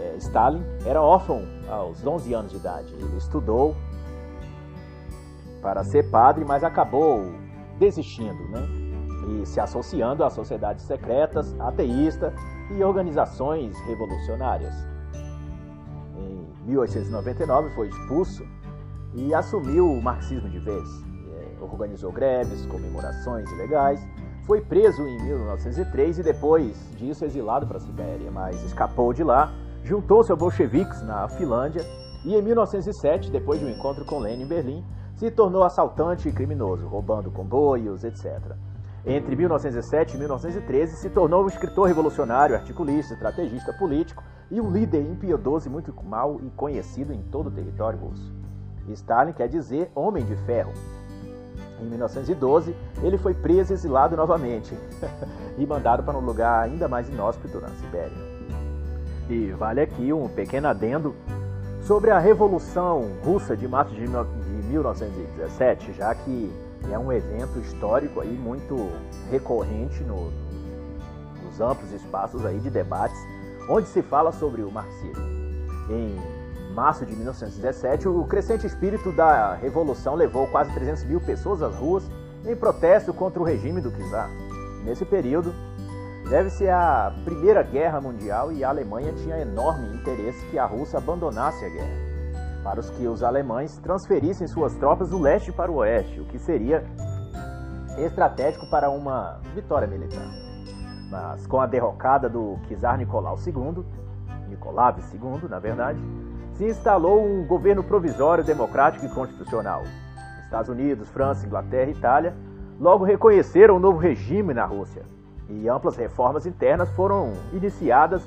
É, Stalin era órfão aos 11 anos de idade. Ele estudou para ser padre, mas acabou desistindo, né? E se associando a sociedades secretas, ateístas e organizações revolucionárias. Em 1899 foi expulso e assumiu o marxismo de vez. É, organizou greves, comemorações ilegais. Foi preso em 1903 e depois disso exilado para a Sibéria, mas escapou de lá, juntou-se aos bolcheviques na Finlândia e em 1907, depois de um encontro com Lenin em Berlim, se tornou assaltante e criminoso, roubando comboios, etc. Entre 1907 e 1913, se tornou um escritor revolucionário, articulista, estrategista político e um líder impiedoso e muito mal e conhecido em todo o território russo. Stalin quer dizer homem de ferro. Em 1912, ele foi preso e exilado novamente e mandado para um lugar ainda mais inóspito na Sibéria. E vale aqui um pequeno adendo sobre a Revolução Russa de março de 1917, já que é um evento histórico aí muito recorrente no, nos amplos espaços aí de debates, onde se fala sobre o marxismo. Em março de 1917, o crescente espírito da revolução levou quase 300 mil pessoas às ruas em protesto contra o regime do czar. Nesse período, deve-se à Primeira Guerra Mundial e a Alemanha tinha enorme interesse que a Rússia abandonasse a guerra para os que os alemães transferissem suas tropas do leste para o oeste, o que seria estratégico para uma vitória militar. Mas com a derrocada do czar Nicolau II, Nicolau II, na verdade, se instalou um governo provisório democrático e constitucional. Estados Unidos, França, Inglaterra e Itália logo reconheceram o novo regime na Rússia e amplas reformas internas foram iniciadas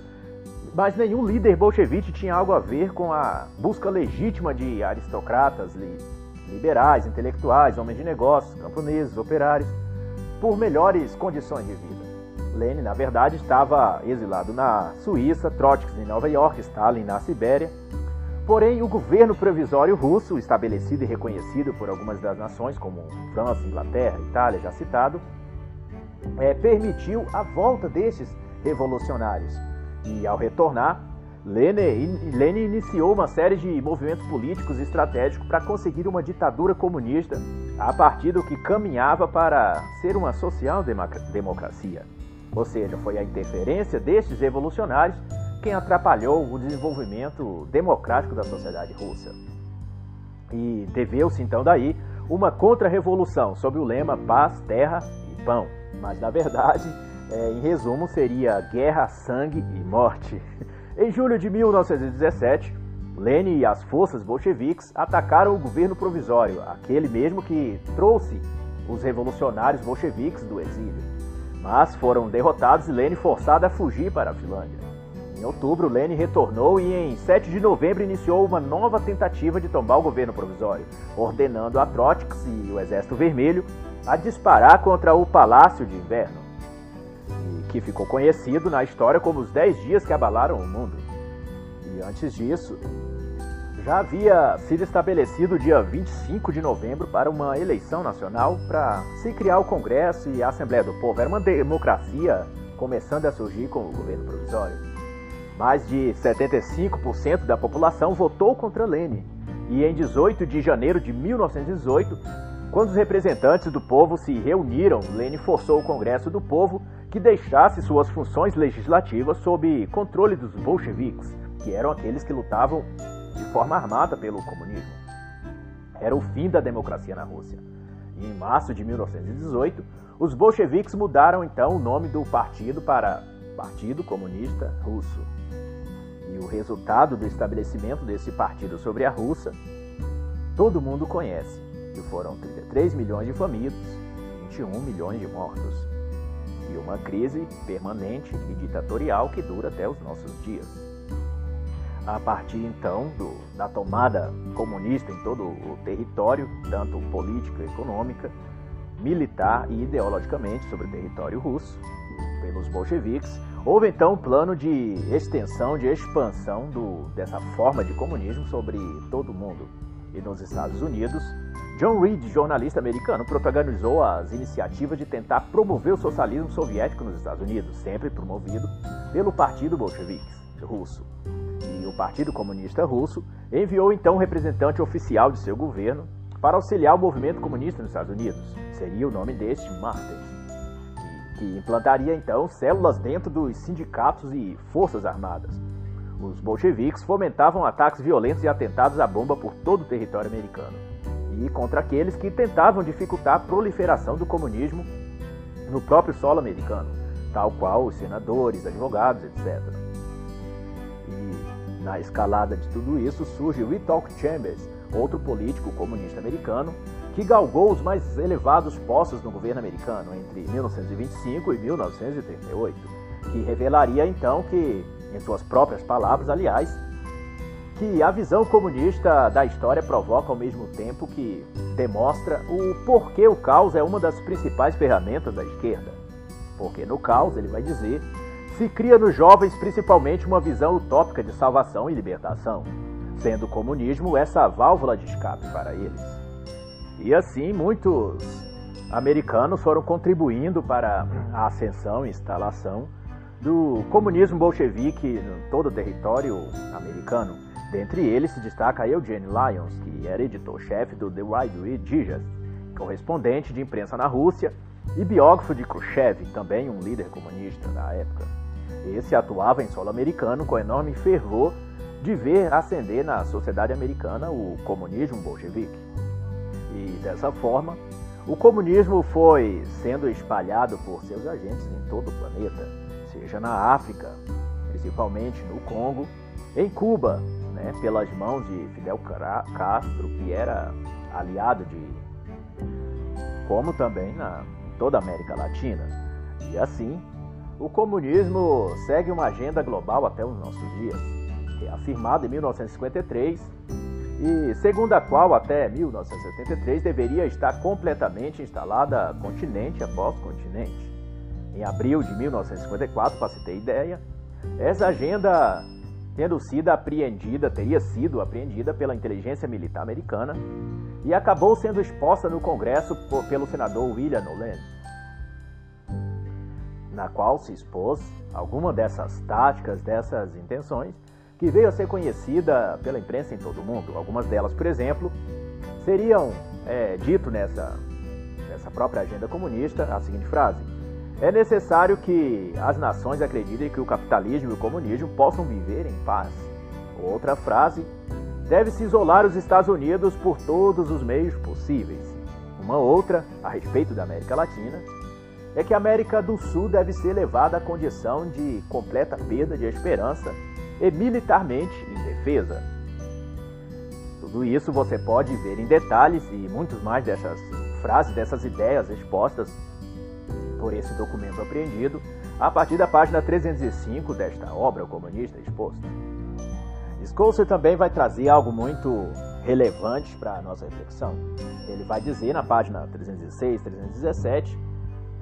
mas nenhum líder bolchevique tinha algo a ver com a busca legítima de aristocratas, liberais, intelectuais, homens de negócios, camponeses, operários, por melhores condições de vida. Lenin, na verdade, estava exilado na Suíça, Trotsky em Nova York, Stalin na Sibéria. Porém, o governo provisório russo, estabelecido e reconhecido por algumas das nações, como França, Inglaterra, Itália, já citado, é, permitiu a volta desses revolucionários e ao retornar, Lenin, Lenin iniciou uma série de movimentos políticos estratégicos para conseguir uma ditadura comunista a partir do que caminhava para ser uma social-democracia. Ou seja, foi a interferência destes revolucionários quem atrapalhou o desenvolvimento democrático da sociedade russa. E deveu-se então daí uma contra-revolução sob o lema paz, terra e pão. Mas na verdade, é, em resumo, seria guerra, sangue e morte. Em julho de 1917, Lenin e as forças bolcheviques atacaram o governo provisório, aquele mesmo que trouxe os revolucionários bolcheviques do exílio. Mas foram derrotados e Lenin forçado a fugir para a Finlândia. Em outubro, Lenin retornou e em 7 de novembro iniciou uma nova tentativa de tombar o governo provisório, ordenando a Trotsky e o Exército Vermelho a disparar contra o Palácio de Inverno. que ficou conhecido na história como os 10 dias que abalaram o mundo. E antes disso, já havia sido estabelecido o dia 25 de novembro para uma eleição nacional para se criar o Congresso e a Assembleia do Povo. Era uma democracia começando a surgir com o governo provisório. Mais de 75% da população votou contra Lenin. E em 18 de janeiro de 1918, quando os representantes do povo se reuniram, Lenin forçou o Congresso do Povo que deixasse suas funções legislativas sob controle dos bolcheviques, que eram aqueles que lutavam de forma armada pelo comunismo. Era o fim da democracia na Rússia. E em março de 1918, os bolcheviques mudaram então o nome do partido para Partido Comunista Russo. E o resultado do estabelecimento desse partido sobre a Rússia, todo mundo conhece, que foram 33 milhões de famintos, 21 milhões de mortos e uma crise permanente e ditatorial que dura até os nossos dias. A partir então do, da tomada comunista em todo o território, tanto política, econômica, militar e ideologicamente sobre o território russo, pelos bolcheviques, houve então um plano de extensão, de expansão do, dessa forma de comunismo sobre todo o mundo. E nos Estados Unidos, John Reed, jornalista americano, protagonizou as iniciativas de tentar promover o socialismo soviético nos Estados Unidos, sempre promovido pelo Partido Bolchevique russo o Partido Comunista Russo, enviou então um representante oficial de seu governo para auxiliar o movimento comunista nos Estados Unidos. Seria o nome deste Martens, que implantaria então células dentro dos sindicatos e forças armadas. Os bolcheviques fomentavam ataques violentos e atentados à bomba por todo o território americano, e contra aqueles que tentavam dificultar a proliferação do comunismo no próprio solo americano, tal qual os senadores, advogados, etc. Na escalada de tudo isso surge Wycliffe Chambers, outro político comunista americano, que galgou os mais elevados postos no governo americano entre 1925 e 1938, que revelaria então que, em suas próprias palavras, aliás, que a visão comunista da história provoca ao mesmo tempo que demonstra o porquê o caos é uma das principais ferramentas da esquerda. Porque no caos, ele vai dizer, se cria nos jovens principalmente uma visão utópica de salvação e libertação, sendo o comunismo essa válvula de escape para eles. E assim, muitos americanos foram contribuindo para a ascensão e instalação do comunismo bolchevique em todo o território americano. Dentre eles se destaca Eugene Lyons, que era editor-chefe do The Wide Digest, correspondente de imprensa na Rússia e biógrafo de Khrushchev, também um líder comunista da época. Esse atuava em solo americano com enorme fervor de ver ascender na sociedade americana o comunismo bolchevique. Dessa forma, o comunismo foi sendo espalhado por seus agentes em todo o planeta, seja na África, principalmente no Congo, em Cuba, né, pelas mãos de Fidel Castro, que era aliado de. como também na, em toda a América Latina. E assim, o comunismo segue uma agenda global até os nossos dias, que é em 1953 e segundo a qual até 1973 deveria estar completamente instalada continente após continente. Em abril de 1954, para se ter ideia, essa agenda tendo sido apreendida, teria sido apreendida pela inteligência militar americana e acabou sendo exposta no Congresso pelo senador William Nolan na qual se expôs alguma dessas táticas, dessas intenções, que veio a ser conhecida pela imprensa em todo o mundo. Algumas delas, por exemplo, seriam é, dito nessa, nessa própria agenda comunista a seguinte frase: É necessário que as nações acreditem que o capitalismo e o comunismo possam viver em paz. Outra frase: Deve-se isolar os Estados Unidos por todos os meios possíveis. Uma outra, a respeito da América Latina, é que a América do Sul deve ser levada à condição de completa perda de esperança e militarmente indefesa. Tudo isso você pode ver em detalhes e muitos mais dessas frases, dessas ideias expostas por esse documento apreendido a partir da página 305 desta obra comunista exposta. Scouser também vai trazer algo muito relevante para a nossa reflexão. Ele vai dizer na página 316, 317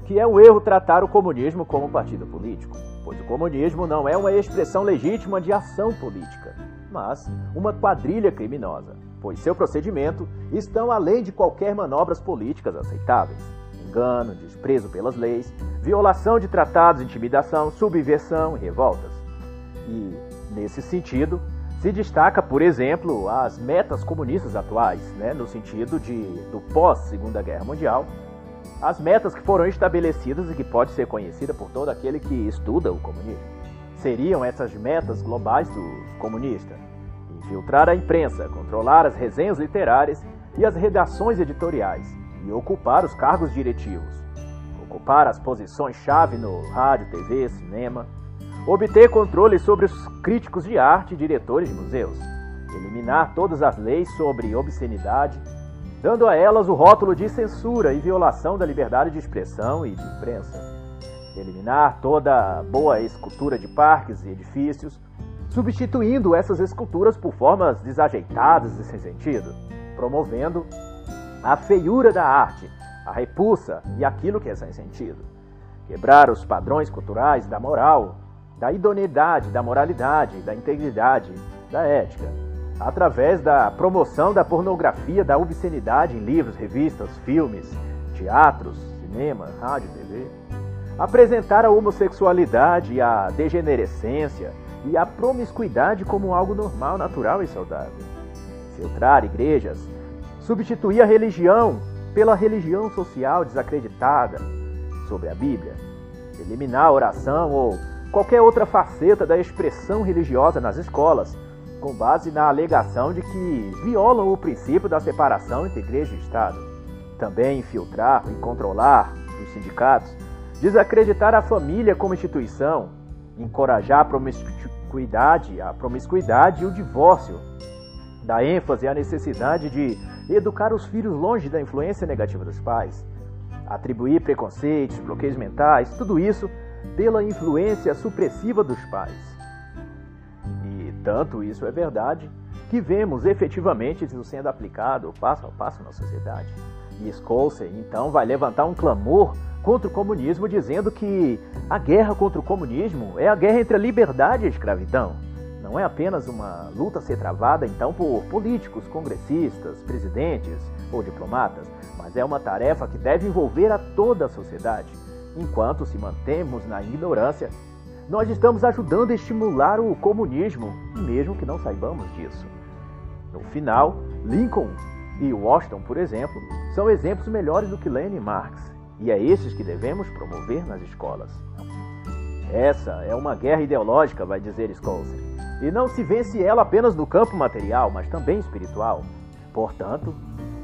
que é um erro tratar o comunismo como partido político, o comunismo não é uma expressão legítima de ação política, mas uma quadrilha criminosa, pois seu procedimento estão além de qualquer manobras políticas aceitáveis. Engano, desprezo pelas leis, violação de tratados, intimidação, subversão e revoltas. E, nesse sentido, se destaca, por exemplo, as metas comunistas atuais, né, no sentido de, do pós-Segunda Guerra Mundial, as metas que foram estabelecidas e que pode ser conhecida por todo aquele que estuda o comunismo. Seriam essas metas globais do comunista: infiltrar a imprensa, controlar as resenhas literárias e as redações editoriais e ocupar os cargos diretivos, ocupar as posições-chave no rádio, TV, cinema, obter controle sobre os críticos de arte e diretores de museus, eliminar todas as leis sobre obscenidade, dando a elas o rótulo de censura e violação da liberdade de expressão e de imprensa, eliminar toda boa escultura de parques e edifícios, substituindo essas esculturas por formas desajeitadas e sem sentido, promovendo a feiura da arte, a repulsa e aquilo que é sem sentido. Quebrar os padrões culturais da moral, da idoneidade, da moralidade, da integridade, da ética, através da promoção da pornografia, da obscenidade em livros, revistas, filmes, teatros, cinema, rádio, TV. Apresentar a homossexualidade, a degenerescência e a promiscuidade como algo normal, natural e saudável. Filtrar igrejas, substituir a religião pela religião social desacreditada sobre a Bíblia, eliminar a oração ou qualquer outra faceta da expressão religiosa nas escolas, com base na alegação de que violam o princípio da separação entre igreja e Estado. Também infiltrar e controlar os sindicatos, desacreditar a família como instituição, encorajar a promiscuidade, a promiscuidade e o divórcio, dar ênfase à necessidade de educar os filhos longe da influência negativa dos pais, atribuir preconceitos, bloqueios mentais, tudo isso pela influência supressiva dos pais. Tanto isso é verdade que vemos efetivamente isso sendo aplicado passo a passo na sociedade. E Scholzer então vai levantar um clamor contra o comunismo, dizendo que a guerra contra o comunismo é a guerra entre a liberdade e a escravidão. Não é apenas uma luta a ser travada então por políticos, congressistas, presidentes ou diplomatas, mas é uma tarefa que deve envolver a toda a sociedade Enquanto se mantemos na ignorância, nós estamos ajudando a estimular o comunismo, mesmo que não saibamos disso. No final, Lincoln e Washington, por exemplo, são exemplos melhores do que Lenin e Marx, e é esses que devemos promover nas escolas. Essa é uma guerra ideológica, vai dizer Scholzer, e não se vence ela apenas no campo material, mas também espiritual. Portanto,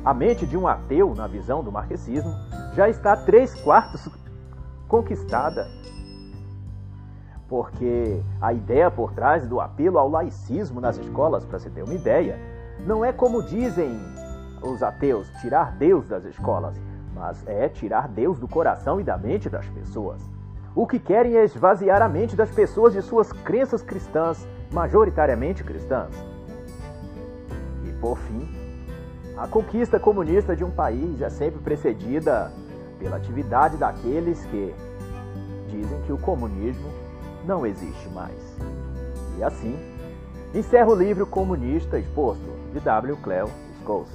a mente de um ateu, na visão do marxismo, já está três quartos conquistada. Porque a ideia por trás do apelo ao laicismo nas escolas, para você ter uma ideia, não é como dizem os ateus, tirar Deus das escolas, mas é tirar Deus do coração e da mente das pessoas. O que querem é esvaziar a mente das pessoas de suas crenças cristãs, majoritariamente cristãs. E por fim, a conquista comunista de um país é sempre precedida pela atividade daqueles que dizem que o comunismo não existe mais. E assim, encerra o livro Comunista Exposto, de W. Cleo Scholz.